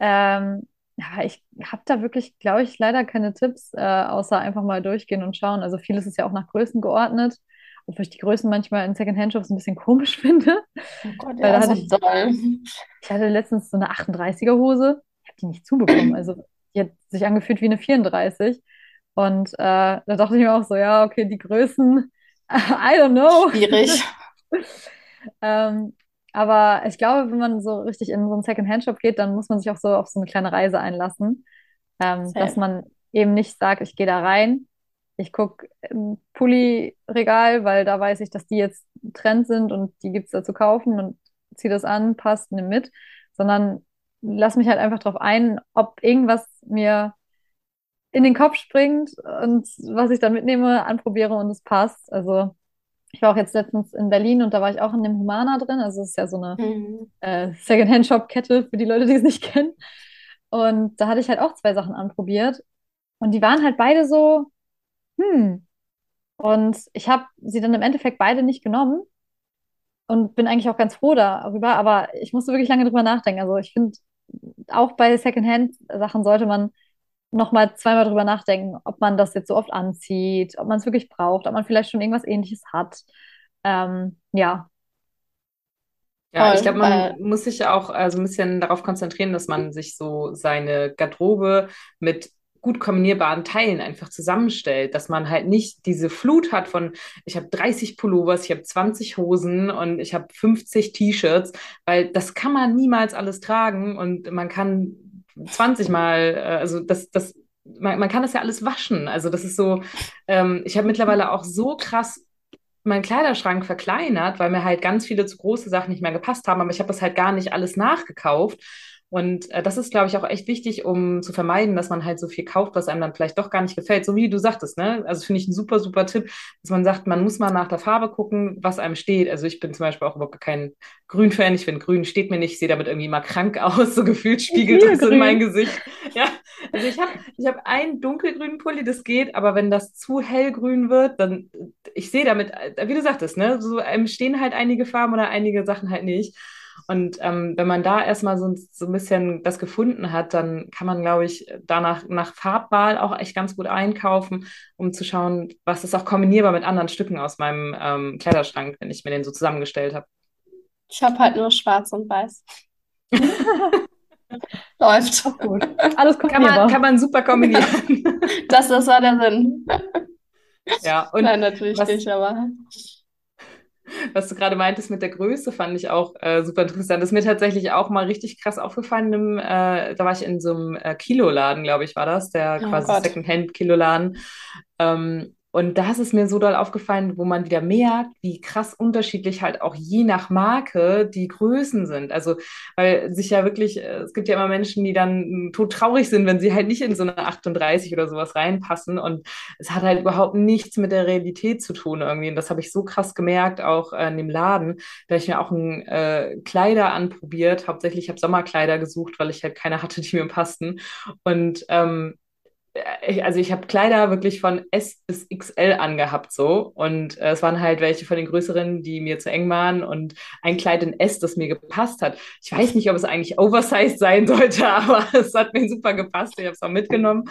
Ähm, aber ich habe da wirklich, glaube ich, leider keine Tipps, äh, außer einfach mal durchgehen und schauen. Also vieles ist ja auch nach Größen geordnet obwohl ich die Größen manchmal in Secondhand-Shops ein bisschen komisch finde. Oh Gott, ja, da hatte ich, doll. ich hatte letztens so eine 38er Hose, ich habe die nicht zubekommen. Also die hat sich angefühlt wie eine 34. Und äh, da dachte ich mir auch so, ja, okay, die Größen, I don't know. Schwierig. ähm, aber ich glaube, wenn man so richtig in so einen Second-Hand-Shop geht, dann muss man sich auch so auf so eine kleine Reise einlassen. Ähm, dass man eben nicht sagt, ich gehe da rein ich gucke im Pulli-Regal, weil da weiß ich, dass die jetzt Trend sind und die gibt es da zu kaufen und ziehe das an, passt, nimm mit, sondern lass mich halt einfach drauf ein, ob irgendwas mir in den Kopf springt und was ich dann mitnehme, anprobiere und es passt. Also ich war auch jetzt letztens in Berlin und da war ich auch in dem Humana drin. Also es ist ja so eine mhm. äh, Second-Hand-Shop-Kette für die Leute, die es nicht kennen. Und da hatte ich halt auch zwei Sachen anprobiert. Und die waren halt beide so, hm. Und ich habe sie dann im Endeffekt beide nicht genommen und bin eigentlich auch ganz froh darüber, aber ich musste wirklich lange drüber nachdenken. Also ich finde, auch bei Secondhand-Sachen sollte man nochmal zweimal drüber nachdenken, ob man das jetzt so oft anzieht, ob man es wirklich braucht, ob man vielleicht schon irgendwas ähnliches hat. Ähm, ja. Ja, ich glaube, man äh, muss sich ja auch äh, so ein bisschen darauf konzentrieren, dass man sich so seine Garderobe mit gut kombinierbaren Teilen einfach zusammenstellt, dass man halt nicht diese Flut hat von, ich habe 30 Pullovers, ich habe 20 Hosen und ich habe 50 T-Shirts, weil das kann man niemals alles tragen und man kann 20 Mal, äh, also das, das, man, man kann das ja alles waschen. Also das ist so, ähm, ich habe mittlerweile auch so krass meinen Kleiderschrank verkleinert, weil mir halt ganz viele zu große Sachen nicht mehr gepasst haben, aber ich habe das halt gar nicht alles nachgekauft. Und äh, das ist, glaube ich, auch echt wichtig, um zu vermeiden, dass man halt so viel kauft, was einem dann vielleicht doch gar nicht gefällt. So wie du sagtest, ne? Also finde ich ein super, super Tipp, dass man sagt, man muss mal nach der Farbe gucken, was einem steht. Also ich bin zum Beispiel auch überhaupt kein Grün-Fan. Ich finde, Grün steht mir nicht. Ich sehe damit irgendwie mal krank aus. So gefühlt spiegelt das in mein Gesicht. Ja, also ich habe ich hab einen dunkelgrünen Pulli, das geht, aber wenn das zu hellgrün wird, dann, ich sehe damit, äh, wie du sagtest, ne? So einem stehen halt einige Farben oder einige Sachen halt nicht. Und ähm, wenn man da erstmal so, so ein bisschen das gefunden hat, dann kann man, glaube ich, danach nach Farbwahl auch echt ganz gut einkaufen, um zu schauen, was ist auch kombinierbar mit anderen Stücken aus meinem ähm, Kleiderschrank, wenn ich mir den so zusammengestellt habe. Ich habe halt nur schwarz und weiß. Läuft. Auch gut. Alles kann man, kann man super kombinieren. das, das war der Sinn. Ja, und Nein, natürlich was, nicht, aber was du gerade meintest mit der Größe, fand ich auch äh, super interessant. Das ist mir tatsächlich auch mal richtig krass aufgefallen. Im, äh, da war ich in so einem äh, Kiloladen, glaube ich, war das, der oh quasi Secondhand-Kiloladen. Ähm, Und da ist es mir so doll aufgefallen, wo man wieder merkt, wie krass unterschiedlich halt auch je nach Marke die Größen sind. Also, weil sich ja wirklich, äh, es gibt ja immer Menschen, die dann tot traurig sind, wenn sie halt nicht in so eine 38 oder sowas reinpassen. Und es hat halt überhaupt nichts mit der Realität zu tun irgendwie. Und das habe ich so krass gemerkt, auch in dem Laden. Da ich mir auch ein äh, Kleider anprobiert. Hauptsächlich habe Sommerkleider gesucht, weil ich halt keine hatte, die mir passten. Und ähm, also ich habe Kleider wirklich von S bis XL angehabt so und äh, es waren halt welche von den größeren, die mir zu eng waren und ein Kleid in S, das mir gepasst hat. Ich weiß nicht, ob es eigentlich oversized sein sollte, aber es hat mir super gepasst. Ich habe es auch mitgenommen.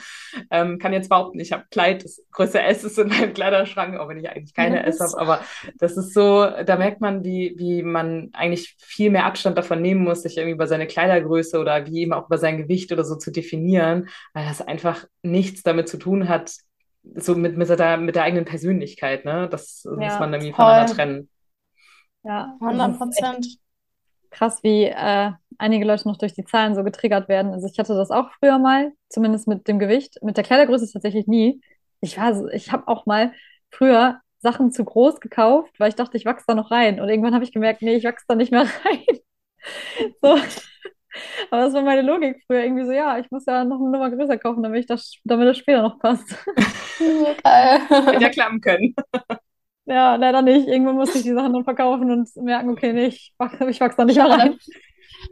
Ähm, kann jetzt behaupten, ich habe Kleid, das Größe S ist in meinem Kleiderschrank, auch wenn ich eigentlich keine ja, S habe, aber das ist so, da merkt man, wie, wie man eigentlich viel mehr Abstand davon nehmen muss, sich irgendwie über seine Kleidergröße oder wie eben auch über sein Gewicht oder so zu definieren, weil das einfach nichts damit zu tun hat, so mit, mit, der, mit der eigenen Persönlichkeit, ne? Das ja, muss man irgendwie voll. voneinander trennen. Ja, 100 Prozent. Krass, wie äh, einige Leute noch durch die Zahlen so getriggert werden. Also ich hatte das auch früher mal, zumindest mit dem Gewicht. Mit der Kleidergröße tatsächlich nie. Ich war, ich habe auch mal früher Sachen zu groß gekauft, weil ich dachte, ich wachse da noch rein. Und irgendwann habe ich gemerkt, nee, ich wachse da nicht mehr rein. so, aber das war meine Logik früher irgendwie so, ja, ich muss ja noch eine Nummer größer kaufen, damit, ich das, damit das später noch passt. Geil. Hätte ja klappen können. Ja, leider nicht. Irgendwann musste ich die Sachen dann verkaufen und merken, okay, nee, ich, ich wachse da nicht mehr rein.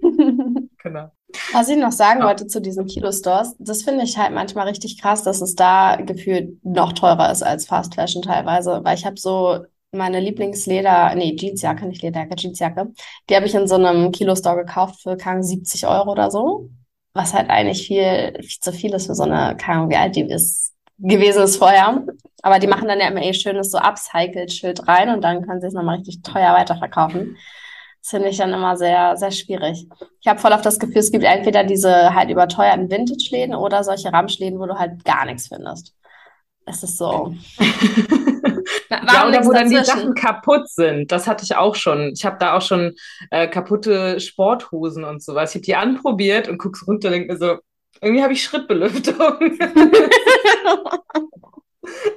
genau. Was ich noch sagen ja. wollte zu diesen Kilo-Stores, das finde ich halt manchmal richtig krass, dass es da gefühlt noch teurer ist als Fast Fashion teilweise, weil ich habe so meine Lieblingsleder, nee, Jeansjacke, nicht Lederjacke, Jeansjacke. Die habe ich in so einem Kilo-Store gekauft für keine 70 Euro oder so. Was halt eigentlich viel, viel zu viel ist für so eine, keine Ahnung, wie alt die ist, gewesen ist vorher. Aber die machen dann ja immer eh schönes so Upcycled-Schild rein und dann können sie es nochmal richtig teuer weiterverkaufen. Das finde ich dann immer sehr, sehr schwierig. Ich habe voll auf das Gefühl, es gibt entweder diese halt überteuerten Vintage-Läden oder solche Ramschläden, wo du halt gar nichts findest. Es ist so. ja, oder wo dann die Sachen kaputt sind. Das hatte ich auch schon. Ich habe da auch schon äh, kaputte Sporthosen und sowas. Ich habe die anprobiert und guck's runter und denke mir so, irgendwie habe ich Schrittbelüftung.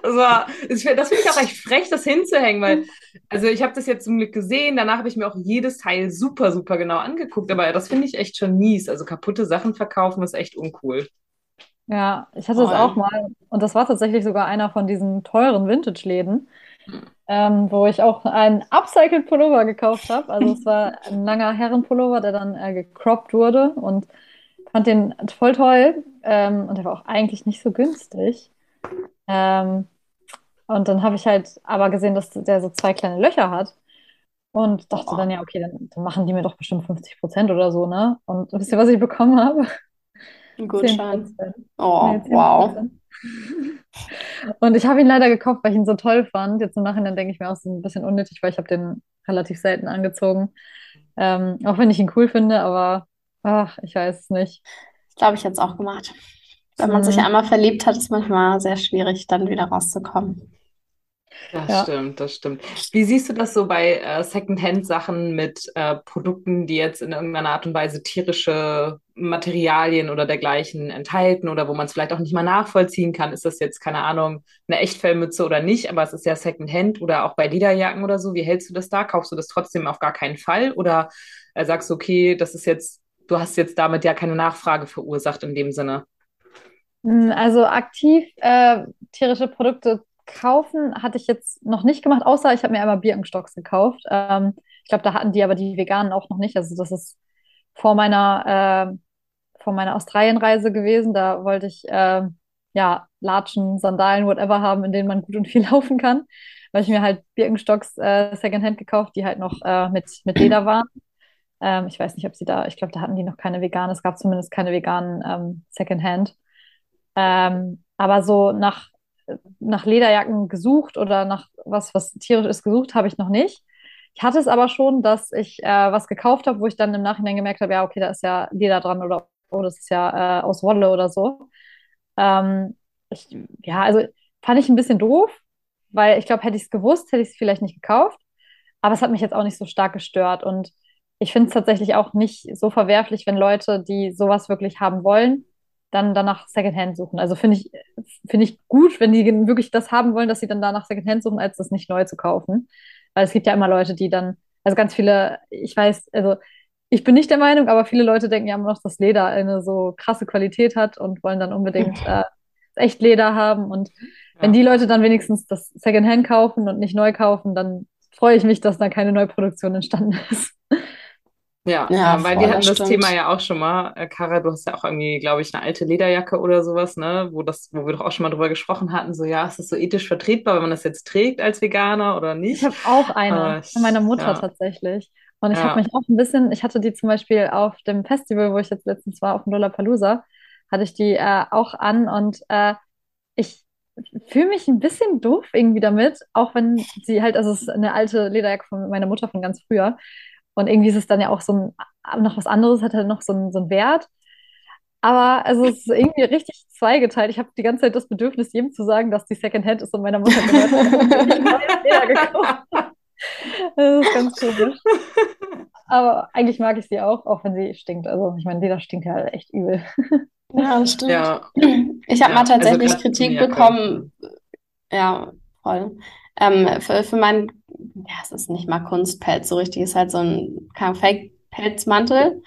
das, war, das finde ich auch echt frech, das hinzuhängen, weil, also ich habe das jetzt zum Glück gesehen, danach habe ich mir auch jedes Teil super, super genau angeguckt, aber das finde ich echt schon mies. Also kaputte Sachen verkaufen ist echt uncool. Ja, ich hatte es auch mal und das war tatsächlich sogar einer von diesen teuren Vintage-Läden, ähm, wo ich auch einen Upcycled Pullover gekauft habe. Also es war ein langer Herrenpullover, der dann äh, gecroppt wurde und fand den voll toll ähm, und der war auch eigentlich nicht so günstig. Ähm, und dann habe ich halt aber gesehen, dass der so zwei kleine Löcher hat und dachte oh. dann ja, okay, dann, dann, machen die mir doch bestimmt 50 Prozent oder so, ne? Und wisst ihr, was ich bekommen habe? Ein Gutschein. Oh, nee, wow. Und ich habe ihn leider gekauft, weil ich ihn so toll fand. Jetzt im Nachhinein denke ich mir auch so ein bisschen unnötig, weil ich habe den relativ selten angezogen. Ähm, auch wenn ich ihn cool finde, aber ach, ich weiß es nicht. Ich glaube, ich hätte es auch gemacht. Wenn man mhm. sich einmal verliebt hat, ist es manchmal sehr schwierig, dann wieder rauszukommen. Das ja. stimmt, das stimmt. Wie siehst du das so bei äh, Secondhand-Sachen mit äh, Produkten, die jetzt in irgendeiner Art und Weise tierische Materialien oder dergleichen enthalten oder wo man es vielleicht auch nicht mal nachvollziehen kann? Ist das jetzt, keine Ahnung, eine Echtfellmütze oder nicht, aber es ist ja Secondhand oder auch bei Lederjacken oder so. Wie hältst du das da? Kaufst du das trotzdem auf gar keinen Fall oder äh, sagst du, okay, das ist jetzt, du hast jetzt damit ja keine Nachfrage verursacht in dem Sinne? Hm, also aktiv äh, tierische Produkte kaufen hatte ich jetzt noch nicht gemacht, außer ich habe mir einmal Birkenstocks gekauft. Ähm, ich glaube, da hatten die aber die Veganen auch noch nicht. Also das ist vor meiner, äh, vor meiner Australienreise gewesen. Da wollte ich äh, ja Latschen, Sandalen, whatever haben, in denen man gut und viel laufen kann. Weil ich mir halt Birkenstocks äh, Secondhand gekauft, die halt noch äh, mit, mit Leder waren. Ähm, ich weiß nicht, ob sie da, ich glaube, da hatten die noch keine veganen. Es gab zumindest keine veganen ähm, Secondhand. Ähm, aber so nach nach Lederjacken gesucht oder nach was, was tierisch ist, gesucht habe ich noch nicht. Ich hatte es aber schon, dass ich äh, was gekauft habe, wo ich dann im Nachhinein gemerkt habe, ja, okay, da ist ja Leder dran oder oh, das ist ja äh, aus Wolle oder so. Ähm, ich, ja, also fand ich ein bisschen doof, weil ich glaube, hätte ich es gewusst, hätte ich es vielleicht nicht gekauft. Aber es hat mich jetzt auch nicht so stark gestört. Und ich finde es tatsächlich auch nicht so verwerflich, wenn Leute, die sowas wirklich haben wollen, dann danach Secondhand suchen. Also finde ich, finde ich gut, wenn die wirklich das haben wollen, dass sie dann danach Secondhand suchen, als das nicht neu zu kaufen. Weil es gibt ja immer Leute, die dann, also ganz viele, ich weiß, also ich bin nicht der Meinung, aber viele Leute denken ja immer noch, dass Leder eine so krasse Qualität hat und wollen dann unbedingt äh, echt Leder haben. Und wenn die Leute dann wenigstens das Secondhand kaufen und nicht neu kaufen, dann freue ich mich, dass da keine Neuproduktion entstanden ist. Ja, ja, weil wir hatten das stimmt. Thema ja auch schon mal. Äh, Kara, du hast ja auch irgendwie, glaube ich, eine alte Lederjacke oder sowas, ne, wo das, wo wir doch auch schon mal drüber gesprochen hatten, so ja, ist das so ethisch vertretbar, wenn man das jetzt trägt als Veganer oder nicht? Ich habe auch eine von meiner Mutter ja. tatsächlich. Und ich ja. habe mich auch ein bisschen, ich hatte die zum Beispiel auf dem Festival, wo ich jetzt letztens war, auf dem Lollapalooza, hatte ich die äh, auch an und äh, ich fühle mich ein bisschen doof irgendwie damit, auch wenn sie halt, also es ist eine alte Lederjacke von meiner Mutter von ganz früher. Und irgendwie ist es dann ja auch so ein, noch was anderes, hat halt noch so einen, so einen Wert. Aber also es ist irgendwie richtig zweigeteilt. Ich habe die ganze Zeit das Bedürfnis, jedem zu sagen, dass die Secondhand ist und meiner Mutter gehört. das ist ganz komisch. Aber eigentlich mag ich sie auch, auch wenn sie stinkt. Also ich meine, Leder stinkt ja halt echt übel. Ja, das stimmt. Ja. Ich habe ja, mal also tatsächlich also Kritik bekommen. Ja, voll. Ähm, für, für meinen, ja, es ist nicht mal Kunstpelz, so richtig, es ist halt so ein Fake-Pelzmantel,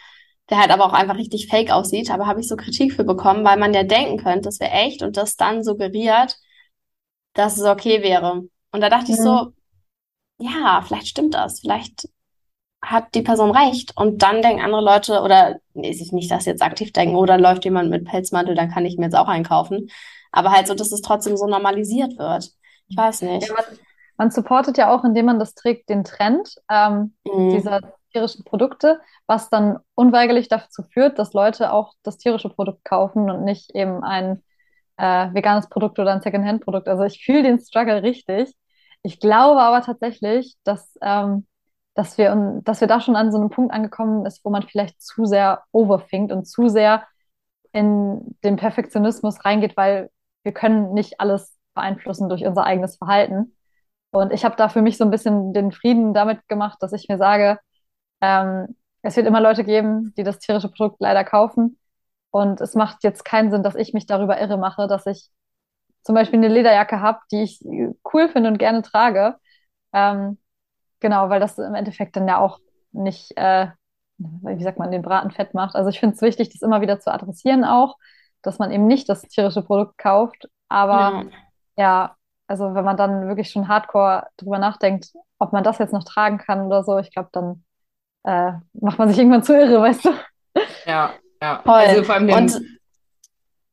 der halt aber auch einfach richtig fake aussieht. Aber habe ich so Kritik für bekommen, weil man ja denken könnte, das wäre echt und das dann suggeriert, dass es okay wäre. Und da dachte mhm. ich so, ja, vielleicht stimmt das, vielleicht hat die Person recht. Und dann denken andere Leute, oder nee, ich nicht das jetzt aktiv denken, oder läuft jemand mit Pelzmantel, dann kann ich mir jetzt auch einkaufen. Aber halt so, dass es trotzdem so normalisiert wird. Ich weiß nicht. Ja, man, man, supportet ja auch, indem man das trägt, den Trend ähm, mhm. dieser tierischen Produkte, was dann unweigerlich dazu führt, dass Leute auch das tierische Produkt kaufen und nicht eben ein äh, veganes Produkt oder ein Secondhand-Produkt. Also ich fühle den Struggle richtig. Ich glaube aber tatsächlich, dass, ähm, dass, wir, dass wir da schon an so einem Punkt angekommen ist, wo man vielleicht zu sehr overthinkt und zu sehr in den Perfektionismus reingeht, weil wir können nicht alles beeinflussen durch unser eigenes Verhalten. Und ich habe da für mich so ein bisschen den Frieden damit gemacht, dass ich mir sage, ähm, es wird immer Leute geben, die das tierische Produkt leider kaufen. Und es macht jetzt keinen Sinn, dass ich mich darüber irre mache, dass ich zum Beispiel eine Lederjacke habe, die ich cool finde und gerne trage. Ähm, genau, weil das im Endeffekt dann ja auch nicht, äh, wie sagt man, den Braten fett macht. Also ich finde es wichtig, das immer wieder zu adressieren auch, dass man eben nicht das tierische Produkt kauft, aber ja ja, also wenn man dann wirklich schon hardcore drüber nachdenkt, ob man das jetzt noch tragen kann oder so, ich glaube, dann äh, macht man sich irgendwann zu irre, weißt du? Ja, ja. Voll. Also vor allem den, Und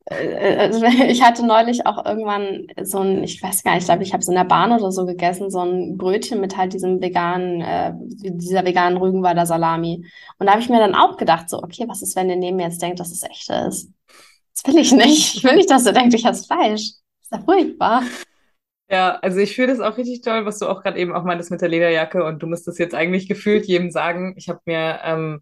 also ich hatte neulich auch irgendwann so ein, ich weiß gar nicht, ich glaube, ich habe es in der Bahn oder so gegessen, so ein Brötchen mit halt diesem veganen, äh, dieser veganen Rügenwalder Salami. Und da habe ich mir dann auch gedacht, so, okay, was ist, wenn der neben mir jetzt denkt, dass es echte ist? Das will ich nicht. Ich will nicht, dass er denkt, ich esse Fleisch ist ja furchtbar. Ja, also ich fühle das auch richtig toll, was du auch gerade eben auch meintest mit der Lederjacke und du müsstest jetzt eigentlich gefühlt jedem sagen, ich habe mir ähm,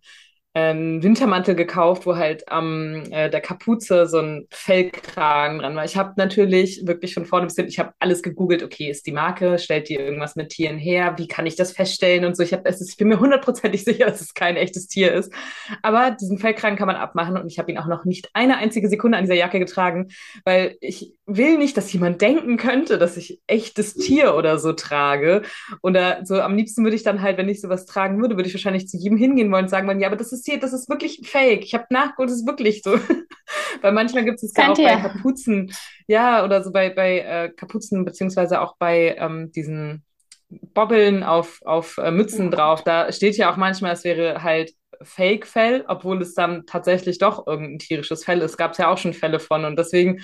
einen Wintermantel gekauft, wo halt am äh, der Kapuze so ein Fellkragen dran war. Ich habe natürlich wirklich von vorne bis hinten, ich habe alles gegoogelt, okay, ist die Marke, stellt die irgendwas mit Tieren her, wie kann ich das feststellen und so. Ich, hab, es ist, ich bin mir hundertprozentig sicher, dass es kein echtes Tier ist. Aber diesen Fellkragen kann man abmachen und ich habe ihn auch noch nicht eine einzige Sekunde an dieser Jacke getragen, weil ich will nicht, dass jemand denken könnte, dass ich echtes Tier oder so trage. Oder so am liebsten würde ich dann halt, wenn ich sowas tragen würde, würde ich wahrscheinlich zu jedem hingehen wollen und sagen, ja, aber das ist passiert, das ist wirklich fake. Ich habe nachgeguckt, das ist wirklich so. Weil manchmal gibt es ja auch bei Kapuzen, ja, oder so bei, bei äh, Kapuzen, beziehungsweise auch bei ähm, diesen Bobbeln auf, auf äh, Mützen drauf. Da steht ja auch manchmal, es wäre halt Fake-Fell, obwohl es dann tatsächlich doch irgendein tierisches Fell ist. Gab es ja auch schon Fälle von. Und deswegen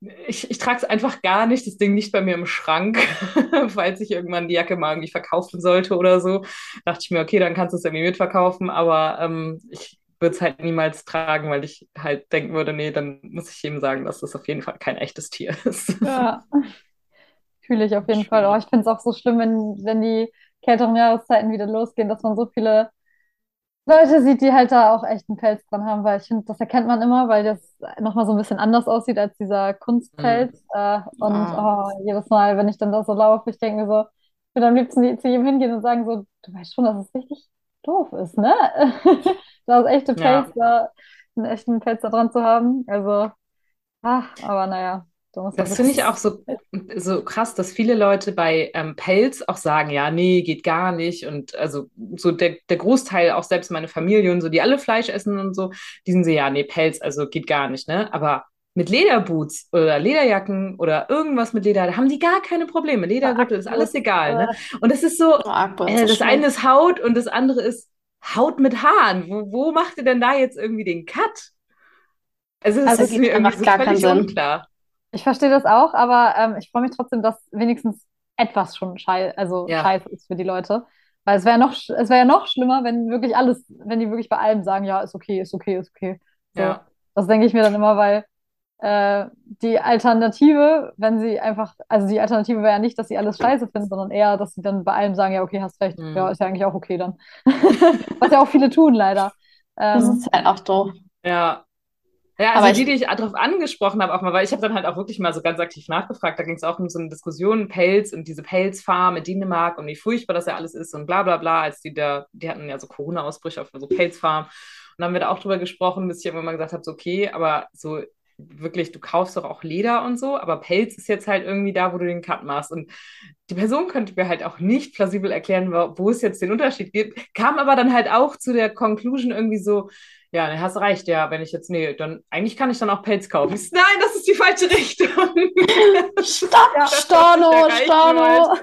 ich, ich trage es einfach gar nicht, das Ding nicht bei mir im Schrank, falls ich irgendwann die Jacke mal irgendwie verkaufen sollte oder so. Dachte ich mir, okay, dann kannst du es irgendwie mitverkaufen, aber ähm, ich würde es halt niemals tragen, weil ich halt denken würde, nee, dann muss ich jedem sagen, dass das auf jeden Fall kein echtes Tier ist. Ja, fühle ich auf jeden Fall. Oh, ich finde es auch so schlimm, wenn, wenn die kälteren Jahreszeiten wieder losgehen, dass man so viele Leute sieht, die halt da auch echt einen Pelz dran haben, weil ich finde, das erkennt man immer, weil das nochmal so ein bisschen anders aussieht als dieser Kunstpelz. Mhm. Äh, und ah. oh, jedes Mal, wenn ich dann da so laufe, ich denke mir so, ich würde am liebsten zu ihm hingehen und sagen so, du weißt schon, dass es richtig doof ist, ne? das echte Pelz, ja. da einen echten Pelz da dran zu haben. Also, ach, aber naja. Das finde ich auch so, so krass, dass viele Leute bei ähm, Pelz auch sagen, ja, nee, geht gar nicht. Und also so der, der Großteil, auch selbst meine Familie und so, die alle Fleisch essen und so, die sind so, ja, nee, Pelz, also geht gar nicht, ne? Aber mit Lederboots oder Lederjacken oder irgendwas mit Leder, da haben die gar keine Probleme. Ledergürtel ist alles egal, ne? Und das ist so, äh, das eine ist Haut und das andere ist Haut mit Haaren. Wo, wo macht ihr denn da jetzt irgendwie den Cut? Also, das also ist mir irgendwie so gar völlig unklar. Ich verstehe das auch, aber ähm, ich freue mich trotzdem, dass wenigstens etwas schon schei also ja. scheiße ist für die Leute. Weil es wäre noch, es wäre ja noch schlimmer, wenn wirklich alles, wenn die wirklich bei allem sagen, ja, ist okay, ist okay, ist okay. So, ja. Das denke ich mir dann immer, weil äh, die Alternative, wenn sie einfach, also die Alternative wäre ja nicht, dass sie alles scheiße finden, sondern eher, dass sie dann bei allem sagen, ja, okay, hast recht, mhm. ja, ist ja eigentlich auch okay dann. Was ja auch viele tun, leider. Ähm, das ist halt auch doof. Ja, ja, also aber die, die ich darauf angesprochen habe, auch mal, weil ich habe dann halt auch wirklich mal so ganz aktiv nachgefragt. Da ging es auch um so eine Diskussion, Pelz und diese Pelzfarm in Dänemark und wie furchtbar das ja alles ist und bla bla bla, als die da, die hatten ja so Corona-Ausbrüche auf so Pelzfarm. Und dann haben wir da auch drüber gesprochen, bis ich immer mal gesagt habe, so okay, aber so wirklich, du kaufst doch auch Leder und so, aber Pelz ist jetzt halt irgendwie da, wo du den Cut machst. Und die Person könnte mir halt auch nicht plausibel erklären, wo es jetzt den Unterschied gibt, kam aber dann halt auch zu der Conclusion irgendwie so, ja, dann hast recht, ja, wenn ich jetzt, nee, dann eigentlich kann ich dann auch Pelz kaufen. Nein, das ist die falsche Richtung. Stopp, ja, Storno, Storno.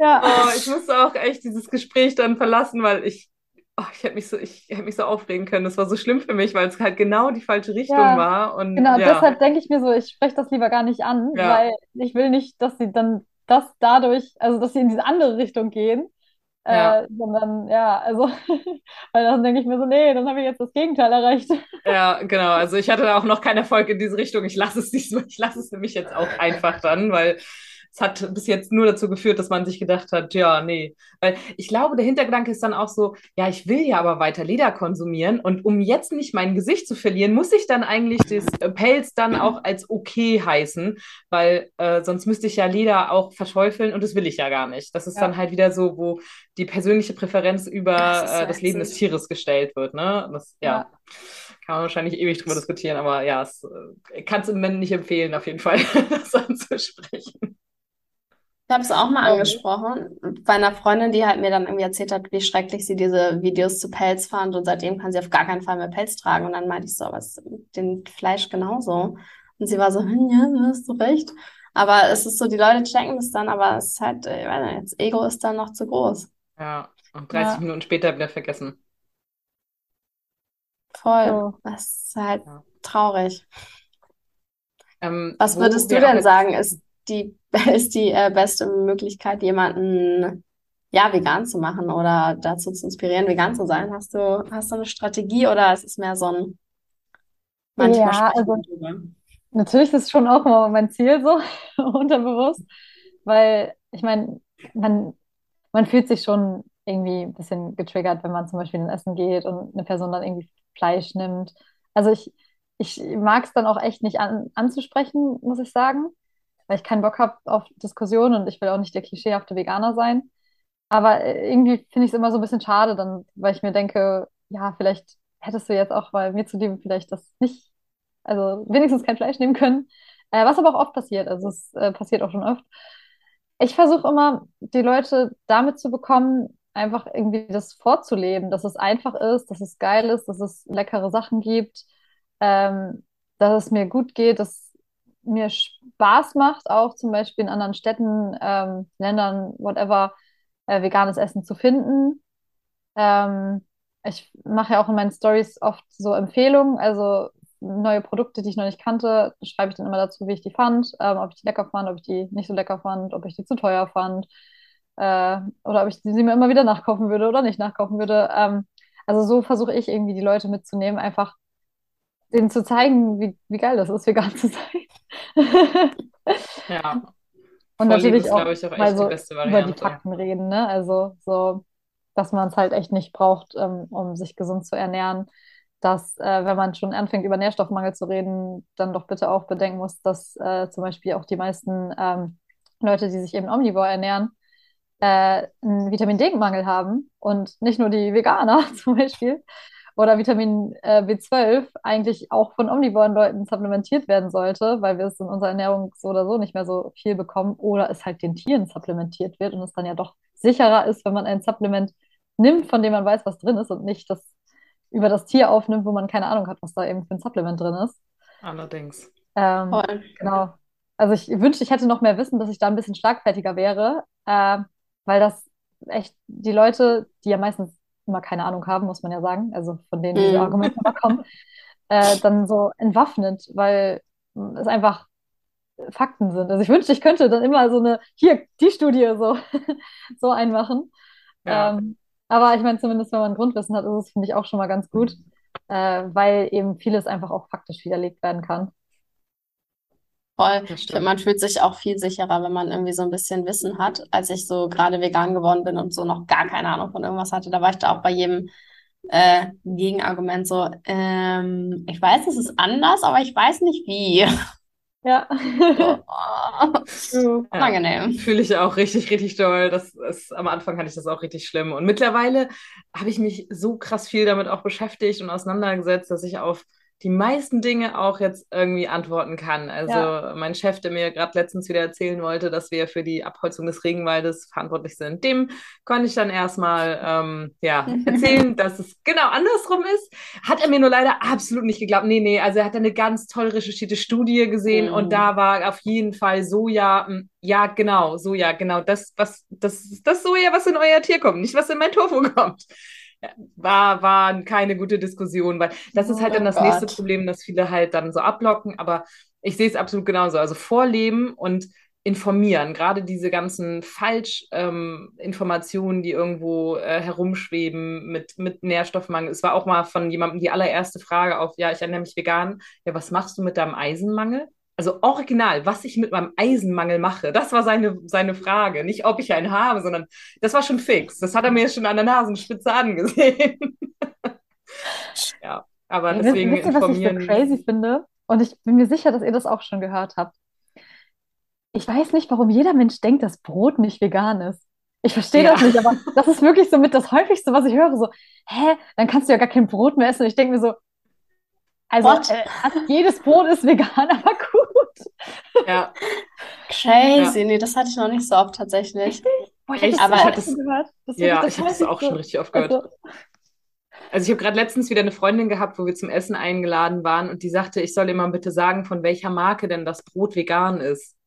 ja. Oh, ich musste auch echt dieses Gespräch dann verlassen, weil ich, oh, ich hätte mich so, ich hätte mich so aufregen können. Das war so schlimm für mich, weil es halt genau die falsche Richtung ja, war. Und, genau, ja. deshalb denke ich mir so, ich spreche das lieber gar nicht an, ja. weil ich will nicht, dass sie dann das dadurch, also dass sie in diese andere Richtung gehen ja. Äh, sondern ja, also, weil dann denke ich mir so, nee, dann habe ich jetzt das Gegenteil erreicht. Ja, genau. Also ich hatte da auch noch keinen Erfolg in diese Richtung. Ich lasse es diesmal, ich lasse es nämlich jetzt auch einfach dann, weil es hat bis jetzt nur dazu geführt, dass man sich gedacht hat, ja, nee. Weil ich glaube, der Hintergedanke ist dann auch so, ja, ich will ja aber weiter Leder konsumieren und um jetzt nicht mein Gesicht zu verlieren, muss ich dann eigentlich das äh, Pelz dann auch als okay heißen, weil äh, sonst müsste ich ja Leder auch verteufeln und das will ich ja gar nicht. Das ist ja. dann halt wieder so, wo die persönliche Präferenz über das, äh, das Leben des Tieres gestellt wird, ne? Das, ja. ja. Kann man wahrscheinlich ewig drüber diskutieren, aber ja, es kann es im Moment nicht empfehlen, auf jeden Fall, das anzusprechen. Ich habe es auch mal angesprochen bei einer Freundin, die halt mir dann irgendwie erzählt hat, wie schrecklich sie diese Videos zu Pelz fand und seitdem kann sie auf gar keinen Fall mehr Pelz tragen. Und dann meinte ich so, aber es ist mit dem Fleisch genauso. Und sie war so, hm, ja, du hast du recht. Aber es ist so, die Leute checken das dann, aber es ist halt, ich weiß nicht, das Ego ist dann noch zu groß. Ja, und 30 ja. Minuten später wieder vergessen. Voll. Oh. Das ist halt ja. traurig. Ähm, Was würdest du denn sagen, ist die, ist die äh, beste Möglichkeit, jemanden ja, vegan zu machen oder dazu zu inspirieren, vegan zu sein? Hast du, hast du eine Strategie oder ist es mehr so ein manchmal ja, also, Natürlich ist es schon auch immer mein Ziel so unterbewusst, weil ich meine, man, man fühlt sich schon irgendwie ein bisschen getriggert, wenn man zum Beispiel in Essen geht und eine Person dann irgendwie Fleisch nimmt. Also ich, ich mag es dann auch echt nicht an, anzusprechen, muss ich sagen weil ich keinen Bock habe auf Diskussionen und ich will auch nicht der klischeehafte Veganer sein. Aber äh, irgendwie finde ich es immer so ein bisschen schade, dann, weil ich mir denke, ja, vielleicht hättest du jetzt auch, weil mir zu zuliebe vielleicht das nicht, also wenigstens kein Fleisch nehmen können. Äh, was aber auch oft passiert, also es äh, passiert auch schon oft. Ich versuche immer, die Leute damit zu bekommen, einfach irgendwie das vorzuleben, dass es einfach ist, dass es geil ist, dass es leckere Sachen gibt, ähm, dass es mir gut geht, dass mir Spaß macht, auch zum Beispiel in anderen Städten, ähm, Ländern, whatever, äh, veganes Essen zu finden. Ähm, ich mache ja auch in meinen Stories oft so Empfehlungen, also neue Produkte, die ich noch nicht kannte, schreibe ich dann immer dazu, wie ich die fand, ähm, ob ich die lecker fand, ob ich die nicht so lecker fand, ob ich die zu teuer fand äh, oder ob ich sie mir immer wieder nachkaufen würde oder nicht nachkaufen würde. Ähm, also so versuche ich irgendwie die Leute mitzunehmen, einfach denen zu zeigen, wie, wie geil das ist, vegan zu sein. ja. Und natürlich ist, auch, ich, auch mal so über die Fakten reden, ne? Also so, dass man es halt echt nicht braucht, ähm, um sich gesund zu ernähren. Dass, äh, wenn man schon anfängt, über Nährstoffmangel zu reden, dann doch bitte auch bedenken muss, dass äh, zum Beispiel auch die meisten ähm, Leute, die sich eben omnivor ernähren, äh, einen Vitamin D-Mangel haben und nicht nur die Veganer zum Beispiel. Oder Vitamin äh, B12 eigentlich auch von omnivoren Leuten supplementiert werden sollte, weil wir es in unserer Ernährung so oder so nicht mehr so viel bekommen oder es halt den Tieren supplementiert wird und es dann ja doch sicherer ist, wenn man ein Supplement nimmt, von dem man weiß, was drin ist und nicht das über das Tier aufnimmt, wo man keine Ahnung hat, was da eben für ein Supplement drin ist. Allerdings. Ähm, genau. Also ich wünschte, ich hätte noch mehr Wissen, dass ich da ein bisschen schlagfertiger wäre, äh, weil das echt die Leute, die ja meistens immer keine Ahnung haben, muss man ja sagen, also von denen diese mhm. Argumente immer kommen, äh, dann so entwaffnet, weil es einfach Fakten sind. Also ich wünschte, ich könnte dann immer so eine, hier, die Studie so, so einmachen. Ja. Ähm, aber ich meine, zumindest wenn man Grundwissen hat, ist es, finde ich, auch schon mal ganz gut, äh, weil eben vieles einfach auch faktisch widerlegt werden kann. Voll. Ich finde, man fühlt sich auch viel sicherer, wenn man irgendwie so ein bisschen Wissen hat. Als ich so gerade vegan geworden bin und so noch gar keine Ahnung von irgendwas hatte, da war ich da auch bei jedem äh, Gegenargument so, ähm, ich weiß, es ist anders, aber ich weiß nicht wie. Ja. Oh, angenehm. Ja, Fühle ich auch richtig, richtig doll. Das ist, am Anfang hatte ich das auch richtig schlimm. Und mittlerweile habe ich mich so krass viel damit auch beschäftigt und auseinandergesetzt, dass ich auf die meisten Dinge auch jetzt irgendwie antworten kann. Also ja. mein Chef, der mir gerade letztens wieder erzählen wollte, dass wir für die Abholzung des Regenwaldes verantwortlich sind, dem konnte ich dann erstmal ähm, ja, erzählen, dass es genau andersrum ist. Hat er mir nur leider absolut nicht geglaubt. Nee, nee, also er hat eine ganz toll recherchierte Studie gesehen mhm. und da war auf jeden Fall Soja, hm, ja, genau, Soja, genau, das, was, das das Soja, was in euer Tier kommt, nicht was in mein Tofu kommt war, war keine gute Diskussion, weil das ist halt dann oh das Gott. nächste Problem, dass viele halt dann so ablocken, aber ich sehe es absolut genauso. Also vorleben und informieren, gerade diese ganzen Falschinformationen, ähm, die irgendwo äh, herumschweben mit, mit Nährstoffmangel. Es war auch mal von jemandem die allererste Frage auf, ja, ich ernähre mich vegan, ja, was machst du mit deinem Eisenmangel? Also original, was ich mit meinem Eisenmangel mache, das war seine, seine Frage. Nicht, ob ich einen habe, sondern das war schon fix. Das hat er mir schon an der Nasenspitze angesehen. ja, aber ja, deswegen wisst, ihr. Was ich so crazy finde? Und ich bin mir sicher, dass ihr das auch schon gehört habt. Ich weiß nicht, warum jeder Mensch denkt, dass Brot nicht vegan ist. Ich verstehe ja. das nicht, aber das ist wirklich so mit das häufigste, was ich höre. So, hä, dann kannst du ja gar kein Brot mehr essen. Und ich denke mir so, also äh, jedes Brot ist vegan, aber gut. Ja. Crazy, ja. nee, das hatte ich noch nicht so oft tatsächlich. Boah, ich Echt? aber ich es gehört. Das ja, ich habe es auch schon richtig oft gehört. Also, also ich habe gerade letztens wieder eine Freundin gehabt, wo wir zum Essen eingeladen waren und die sagte, ich soll ihr mal bitte sagen, von welcher Marke denn das Brot vegan ist.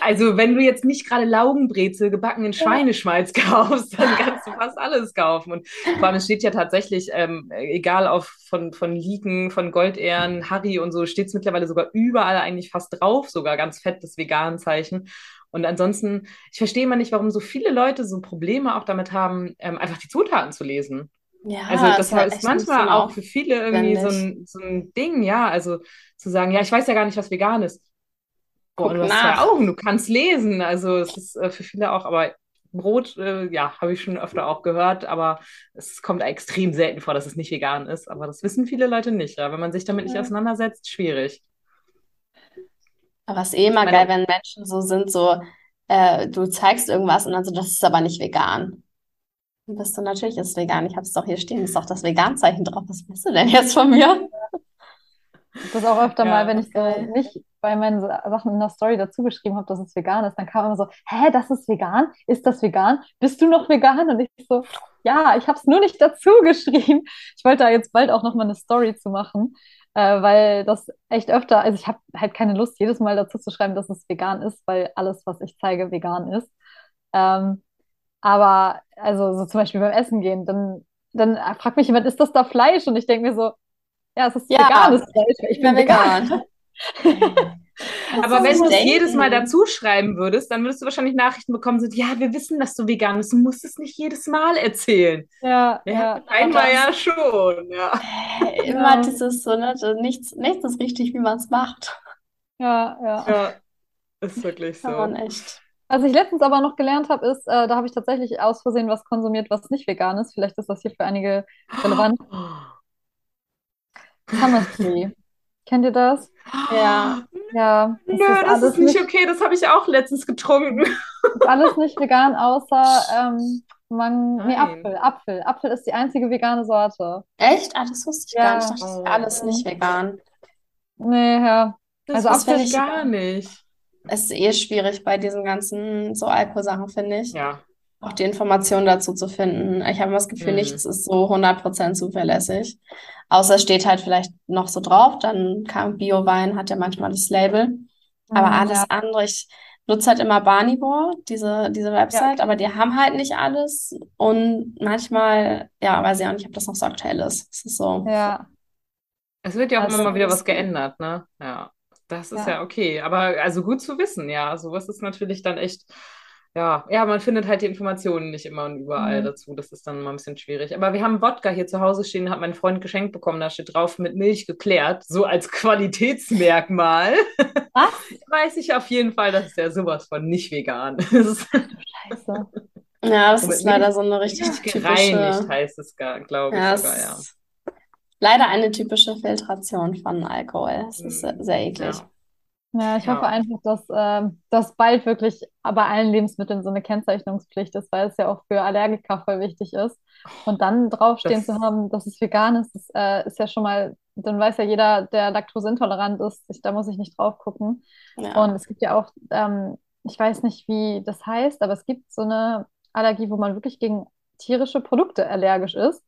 Also, wenn du jetzt nicht gerade Laugenbrezel gebacken in Schweineschmalz kaufst, dann kannst du fast alles kaufen. Und vor allem, es steht ja tatsächlich, ähm, egal auf von, von Liken, von Goldehren, Harry und so, steht es mittlerweile sogar überall eigentlich fast drauf, sogar ganz fett das Vegan-Zeichen. Und ansonsten, ich verstehe immer nicht, warum so viele Leute so Probleme auch damit haben, ähm, einfach die Zutaten zu lesen. Ja, also das ist, ist manchmal auch für viele irgendwie so ein, so ein Ding, ja, also zu sagen, ja, ich weiß ja gar nicht, was vegan ist. Boah, du hast zwei Augen, du kannst lesen. Also es ist äh, für viele auch, aber Brot, äh, ja, habe ich schon öfter auch gehört, aber es kommt extrem selten vor, dass es nicht vegan ist. Aber das wissen viele Leute nicht. Ja? Wenn man sich damit ja. nicht auseinandersetzt, schwierig. Aber es ist eh immer geil, wenn Menschen so sind, so, äh, du zeigst irgendwas und dann so, das ist aber nicht vegan. Dann bist du natürlich ist vegan. Ich habe es doch hier stehen, ist doch das Vegan-Zeichen drauf. Was bist du denn jetzt von mir? Das auch öfter ja. mal, wenn ich so nicht bei meinen Sachen in der Story dazu geschrieben habe, dass es vegan ist, dann kam immer so, hä, das ist vegan? Ist das vegan? Bist du noch vegan? Und ich so, ja, ich habe es nur nicht dazu geschrieben. Ich wollte da jetzt bald auch noch mal eine Story zu machen, äh, weil das echt öfter, also ich habe halt keine Lust, jedes Mal dazu zu schreiben, dass es vegan ist, weil alles, was ich zeige, vegan ist. Ähm, aber also so zum Beispiel beim Essen gehen, dann, dann fragt mich jemand, ist das da Fleisch? Und ich denke mir so, ja, es ist ja, veganes Fleisch, ich bin vegan. vegan. Aber wenn du es jedes Mal dazu schreiben würdest, dann würdest du wahrscheinlich Nachrichten bekommen, so, ja, wir wissen, dass du vegan bist, du musst es nicht jedes Mal erzählen. Ja, ja. ja. Einmal ja schon, ja. Äh, immer ja. dieses so, ne, nichts, nichts ist richtig, wie man es macht. Ja, ja. Ja, ist wirklich so. Kann man echt. Was ich letztens aber noch gelernt habe, ist, äh, da habe ich tatsächlich aus Versehen was konsumiert, was nicht vegan ist. Vielleicht ist das hier für einige relevant. Chemistry. Kennt ihr das? Ja. Ja. Das Nö, ist das ist nicht, okay, das habe ich auch letztens getrunken. Ist alles nicht vegan, außer ähm, Mang nee, Apfel, Apfel. Apfel ist die einzige vegane Sorte. Echt? Ah, das wusste ich ja. gar nicht. Ich dachte, das ist alles nicht vegan. Nee, ja. Das also Apfel ich gar nicht. Es ist eh schwierig bei diesen ganzen so Alkoholsachen, finde ich. Ja. Auch die Informationen dazu zu finden. Ich habe das Gefühl, hm. nichts ist so 100% zuverlässig. Außer es steht halt vielleicht noch so drauf, dann kam Bio-Wein, hat ja manchmal das Label. Aber mhm, alles ja. andere, ich nutze halt immer Barnivore, diese, diese Website, ja. aber die haben halt nicht alles. Und manchmal, ja, weiß ich auch nicht, ob das noch so aktuell ist. Es ist so. Ja. Es wird ja auch also, immer mal wieder was geändert, ne? Ja. Das ist ja. ja okay. Aber also gut zu wissen, ja. Sowas ist natürlich dann echt ja, ja, man findet halt die Informationen nicht immer und überall mhm. dazu. Das ist dann mal ein bisschen schwierig. Aber wir haben Wodka hier zu Hause stehen, hat mein Freund geschenkt bekommen. Da steht drauf mit Milch geklärt, so als Qualitätsmerkmal. Was? Weiß ich auf jeden Fall, das ist ja sowas von nicht vegan. Scheiße. Ja, das ist leider so eine richtig typische... gereinigt heißt es, glaube ich ja, sogar, ja. Leider eine typische Filtration von Alkohol. Das ist mhm. sehr eklig. Ja. Ja, ich ja. hoffe einfach, dass äh, das bald wirklich bei allen Lebensmitteln so eine Kennzeichnungspflicht ist, weil es ja auch für Allergiker voll wichtig ist. Und dann draufstehen das... zu haben, dass es vegan ist, das äh, ist ja schon mal, dann weiß ja jeder, der laktoseintolerant ist, ich, da muss ich nicht drauf gucken. Ja. Und es gibt ja auch, ähm, ich weiß nicht, wie das heißt, aber es gibt so eine Allergie, wo man wirklich gegen tierische Produkte allergisch ist.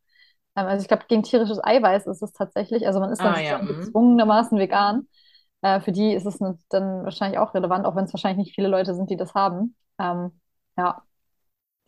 Ähm, also ich glaube, gegen tierisches Eiweiß ist es tatsächlich. Also man ist dann ah, ja. Mhm. gezwungenermaßen vegan. Äh, für die ist es dann wahrscheinlich auch relevant, auch wenn es wahrscheinlich nicht viele Leute sind, die das haben. Ähm, ja,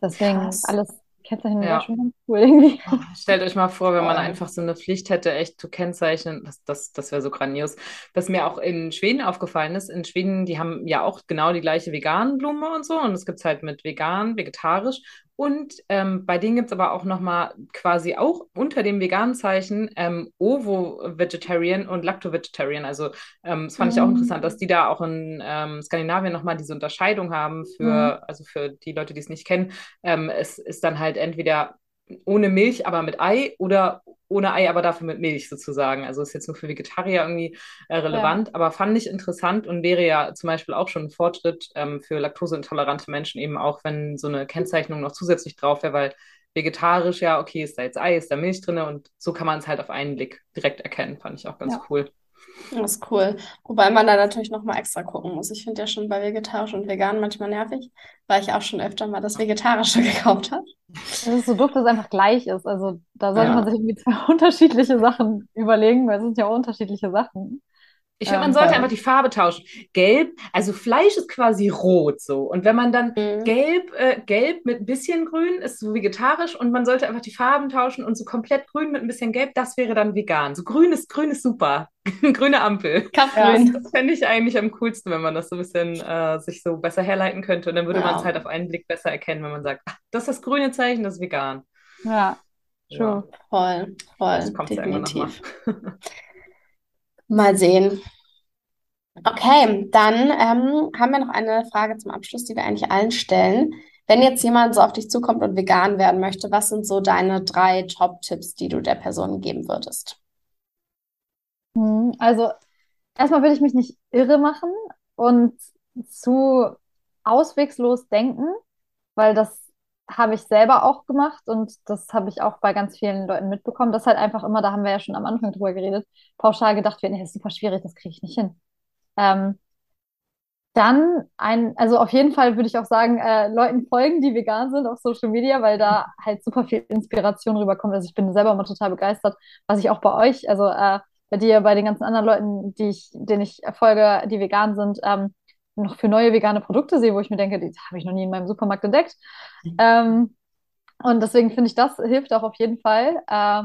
deswegen Krass. alles Kennzeichnen ja. wäre schon ganz cool irgendwie. Oh, stellt euch mal vor, wenn man einfach so eine Pflicht hätte, echt zu kennzeichnen, das, das, das wäre so grandios. Was mir auch in Schweden aufgefallen ist, in Schweden, die haben ja auch genau die gleiche veganen Blume und so und es gibt es halt mit vegan, vegetarisch und ähm, bei denen gibt es aber auch nochmal quasi auch unter dem veganen Zeichen ähm, Ovo-Vegetarian und Lacto-Vegetarian. Also ähm, das fand mhm. ich auch interessant, dass die da auch in ähm, Skandinavien nochmal diese Unterscheidung haben für, mhm. also für die Leute, die es nicht kennen. Ähm, es ist dann halt entweder ohne Milch, aber mit Ei oder ohne Ei, aber dafür mit Milch sozusagen. Also ist jetzt nur für Vegetarier irgendwie äh, relevant, ja. aber fand ich interessant und wäre ja zum Beispiel auch schon ein Fortschritt ähm, für laktoseintolerante Menschen eben auch, wenn so eine Kennzeichnung noch zusätzlich drauf wäre, weil vegetarisch ja, okay, ist da jetzt Ei, ist da Milch drin und so kann man es halt auf einen Blick direkt erkennen, fand ich auch ganz ja. cool. Das ist cool. Wobei man da natürlich nochmal extra gucken muss. Ich finde ja schon bei vegetarisch und vegan manchmal nervig, weil ich auch schon öfter mal das Vegetarische gekauft habe. Es ist so doof, dass es einfach gleich ist. Also da sollte ja. man sich irgendwie zwei unterschiedliche Sachen überlegen, weil es sind ja auch unterschiedliche Sachen. Ich finde, man ähm, sollte einfach die Farbe tauschen. Gelb, also Fleisch ist quasi rot so. Und wenn man dann mhm. gelb, äh, gelb mit ein bisschen grün ist so vegetarisch und man sollte einfach die Farben tauschen und so komplett grün mit ein bisschen gelb, das wäre dann vegan. So grün ist, grün ist super. Grüne Ampel. Kaffee. Das fände ich eigentlich am coolsten, wenn man das so ein bisschen äh, sich so besser herleiten könnte. Und dann würde ja. man es halt auf einen Blick besser erkennen, wenn man sagt, ach, das ist das grüne Zeichen, das ist vegan. Ja, schon. Ja. Voll, voll. Das kommt definitiv. Ja Mal sehen. Okay, dann ähm, haben wir noch eine Frage zum Abschluss, die wir eigentlich allen stellen. Wenn jetzt jemand so auf dich zukommt und vegan werden möchte, was sind so deine drei Top-Tipps, die du der Person geben würdest? Hm, also, erstmal würde ich mich nicht irre machen und zu auswegslos denken, weil das habe ich selber auch gemacht und das habe ich auch bei ganz vielen Leuten mitbekommen. Das ist halt einfach immer, da haben wir ja schon am Anfang drüber geredet, pauschal gedacht wird, nee, das ist super schwierig, das kriege ich nicht hin. Ähm, dann ein, also auf jeden Fall würde ich auch sagen, äh, Leuten folgen, die vegan sind auf Social Media, weil da halt super viel Inspiration rüberkommt. Also ich bin selber immer total begeistert, was ich auch bei euch, also äh, bei dir, bei den ganzen anderen Leuten, die ich, denen ich folge, die vegan sind, ähm, noch für neue vegane Produkte sehe, wo ich mir denke, die habe ich noch nie in meinem Supermarkt entdeckt. Ähm, und deswegen finde ich, das hilft auch auf jeden Fall. Äh,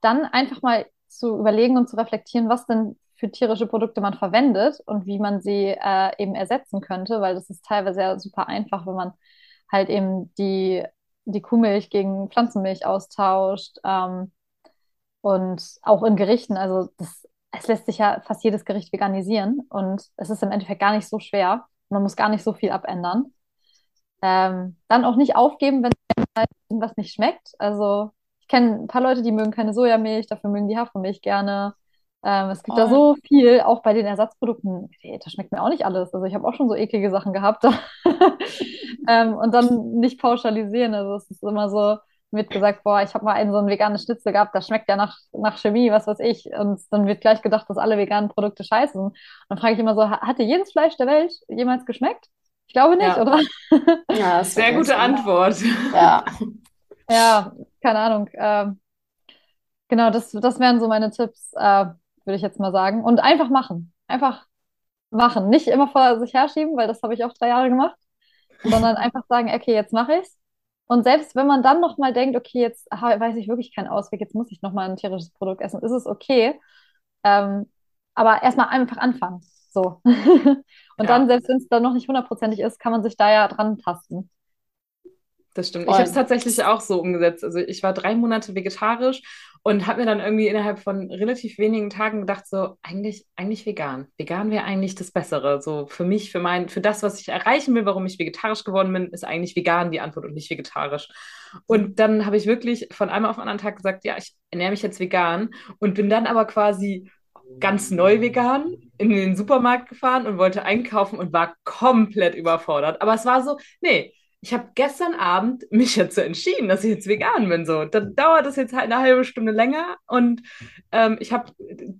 dann einfach mal zu überlegen und zu reflektieren, was denn für tierische Produkte man verwendet und wie man sie äh, eben ersetzen könnte, weil das ist teilweise ja super einfach, wenn man halt eben die, die Kuhmilch gegen Pflanzenmilch austauscht ähm, und auch in Gerichten. Also das es lässt sich ja fast jedes Gericht veganisieren und es ist im Endeffekt gar nicht so schwer. Man muss gar nicht so viel abändern. Ähm, dann auch nicht aufgeben, wenn irgendwas nicht schmeckt. Also ich kenne ein paar Leute, die mögen keine Sojamilch, dafür mögen die Hafermilch gerne. Ähm, es gibt oh. da so viel, auch bei den Ersatzprodukten. Das schmeckt mir auch nicht alles. Also ich habe auch schon so eklige Sachen gehabt. ähm, und dann nicht pauschalisieren. Also es ist immer so, wird gesagt, boah, ich habe mal einen so ein veganes Schnitzel gehabt, das schmeckt ja nach, nach Chemie, was weiß ich. Und dann wird gleich gedacht, dass alle veganen Produkte scheiße sind. Dann frage ich immer so, hat dir jedes Fleisch der Welt jemals geschmeckt? Ich glaube nicht, ja. oder? Ja, sehr gute Antwort. Ja. Ja, keine Ahnung. Ähm, genau, das, das wären so meine Tipps, äh, würde ich jetzt mal sagen. Und einfach machen. Einfach machen. Nicht immer vor sich herschieben, weil das habe ich auch drei Jahre gemacht, sondern einfach sagen, okay, jetzt mache ich's. Und selbst wenn man dann nochmal denkt, okay, jetzt weiß ich wirklich keinen Ausweg, jetzt muss ich nochmal ein tierisches Produkt essen, ist es okay. Ähm, aber erstmal einfach anfangen. So. Und ja. dann, selbst wenn es dann noch nicht hundertprozentig ist, kann man sich da ja dran tasten. Das stimmt. Ich habe es tatsächlich auch so umgesetzt. Also ich war drei Monate vegetarisch und habe mir dann irgendwie innerhalb von relativ wenigen Tagen gedacht, so eigentlich, eigentlich vegan. Vegan wäre eigentlich das Bessere. So für mich, für mein, für das, was ich erreichen will, warum ich vegetarisch geworden bin, ist eigentlich vegan die Antwort und nicht vegetarisch. Und dann habe ich wirklich von einem auf den anderen Tag gesagt, ja, ich ernähre mich jetzt vegan und bin dann aber quasi ganz neu vegan in den Supermarkt gefahren und wollte einkaufen und war komplett überfordert. Aber es war so, nee, ich habe gestern Abend mich so entschieden, dass ich jetzt vegan bin. So, dann dauert das jetzt halt eine halbe Stunde länger und ähm, ich habe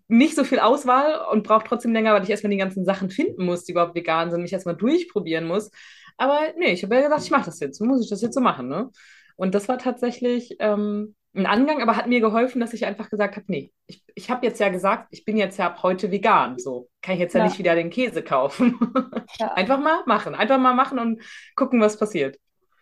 nicht so viel Auswahl und brauche trotzdem länger, weil ich erstmal die ganzen Sachen finden muss, die überhaupt vegan sind, mich erstmal durchprobieren muss. Aber nee, ich habe ja gesagt, ich mache das jetzt. Muss ich das jetzt so machen, ne? Und das war tatsächlich ähm, ein Angang, aber hat mir geholfen, dass ich einfach gesagt habe, nee, ich, ich habe jetzt ja gesagt, ich bin jetzt ja ab heute vegan. So kann ich jetzt ja, ja nicht wieder den Käse kaufen. Ja. Einfach mal machen, einfach mal machen und gucken, was passiert.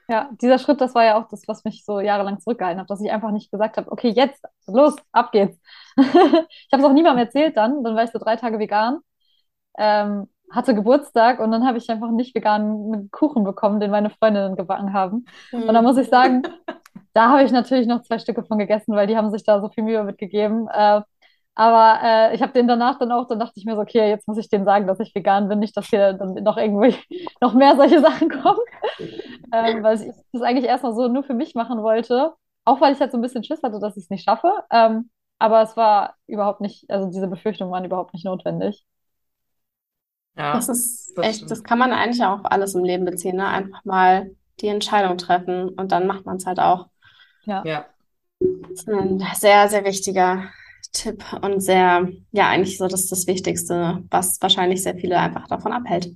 Ja, dieser Schritt, das war ja auch das, was mich so jahrelang zurückgehalten hat, dass ich einfach nicht gesagt habe, okay, jetzt, los, ab geht's. ich habe es auch niemandem erzählt dann, dann war ich so drei Tage vegan, ähm, hatte Geburtstag und dann habe ich einfach nicht veganen Kuchen bekommen, den meine Freundinnen gebacken haben. Mhm. Und da muss ich sagen, da habe ich natürlich noch zwei Stücke von gegessen, weil die haben sich da so viel Mühe mitgegeben. Äh, aber äh, ich habe den danach dann auch, dann dachte ich mir so, okay, jetzt muss ich denen sagen, dass ich vegan bin, nicht, dass hier dann noch irgendwie noch mehr solche Sachen kommen. ähm, weil ich das eigentlich erstmal so nur für mich machen wollte. Auch weil ich halt so ein bisschen Schiss hatte, dass ich es nicht schaffe. Ähm, aber es war überhaupt nicht, also diese Befürchtungen waren überhaupt nicht notwendig. Ja, das ist das echt, stimmt. das kann man eigentlich auch auf alles im Leben beziehen, ne? Einfach mal die Entscheidung treffen und dann macht man es halt auch. Ja. ja. Das ist ein sehr, sehr wichtiger Tipp und sehr, ja, eigentlich so das, das Wichtigste, was wahrscheinlich sehr viele einfach davon abhält.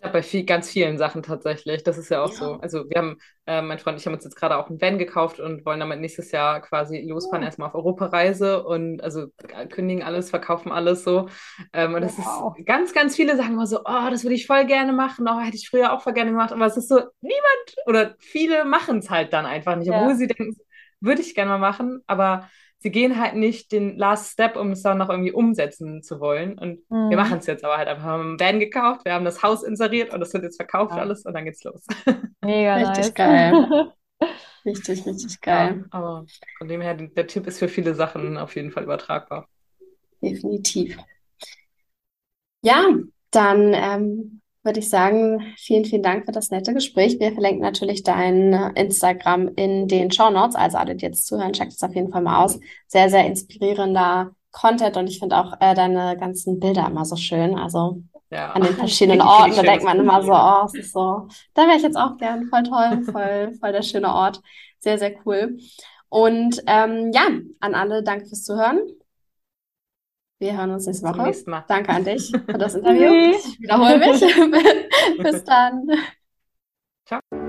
Glaube, bei viel, ganz vielen Sachen tatsächlich. Das ist ja auch ja. so. Also wir haben, äh, mein Freund und ich haben uns jetzt gerade auch ein Van gekauft und wollen damit nächstes Jahr quasi losfahren, oh. erstmal auf Europareise und also kündigen alles, verkaufen alles so. Ähm, und das wow. ist ganz, ganz viele sagen immer so, oh, das würde ich voll gerne machen, oh, hätte ich früher auch voll gerne gemacht. Aber es ist so, niemand oder viele machen es halt dann einfach nicht, obwohl ja. sie denken, würde ich gerne mal machen, aber sie gehen halt nicht den Last Step, um es dann noch irgendwie umsetzen zu wollen. Und mhm. wir machen es jetzt aber halt einfach. Wir haben ein Van gekauft, wir haben das Haus inseriert und das wird jetzt verkauft ja. alles und dann geht's los. Mega Richtig nice. geil. Richtig, richtig geil. Ja, aber von dem her, der Tipp ist für viele Sachen auf jeden Fall übertragbar. Definitiv. Ja, dann ähm, würde ich sagen, vielen, vielen Dank für das nette Gespräch. Wir verlinken natürlich dein äh, Instagram in den Show Notes. Also alle, die jetzt zuhören, checkt es auf jeden Fall mal aus. Sehr, sehr inspirierender Content und ich finde auch äh, deine ganzen Bilder immer so schön. Also ja. an den verschiedenen Orten, da denkt man immer so, oh, es ist so, da wäre ich jetzt auch gern. Voll toll, voll, voll der schöne Ort. Sehr, sehr cool. Und ähm, ja, an alle, danke fürs Zuhören. Wir hören uns nächste Woche. Mal. Danke an dich für das Interview. Ich wiederhole mich. Bis dann. Ciao.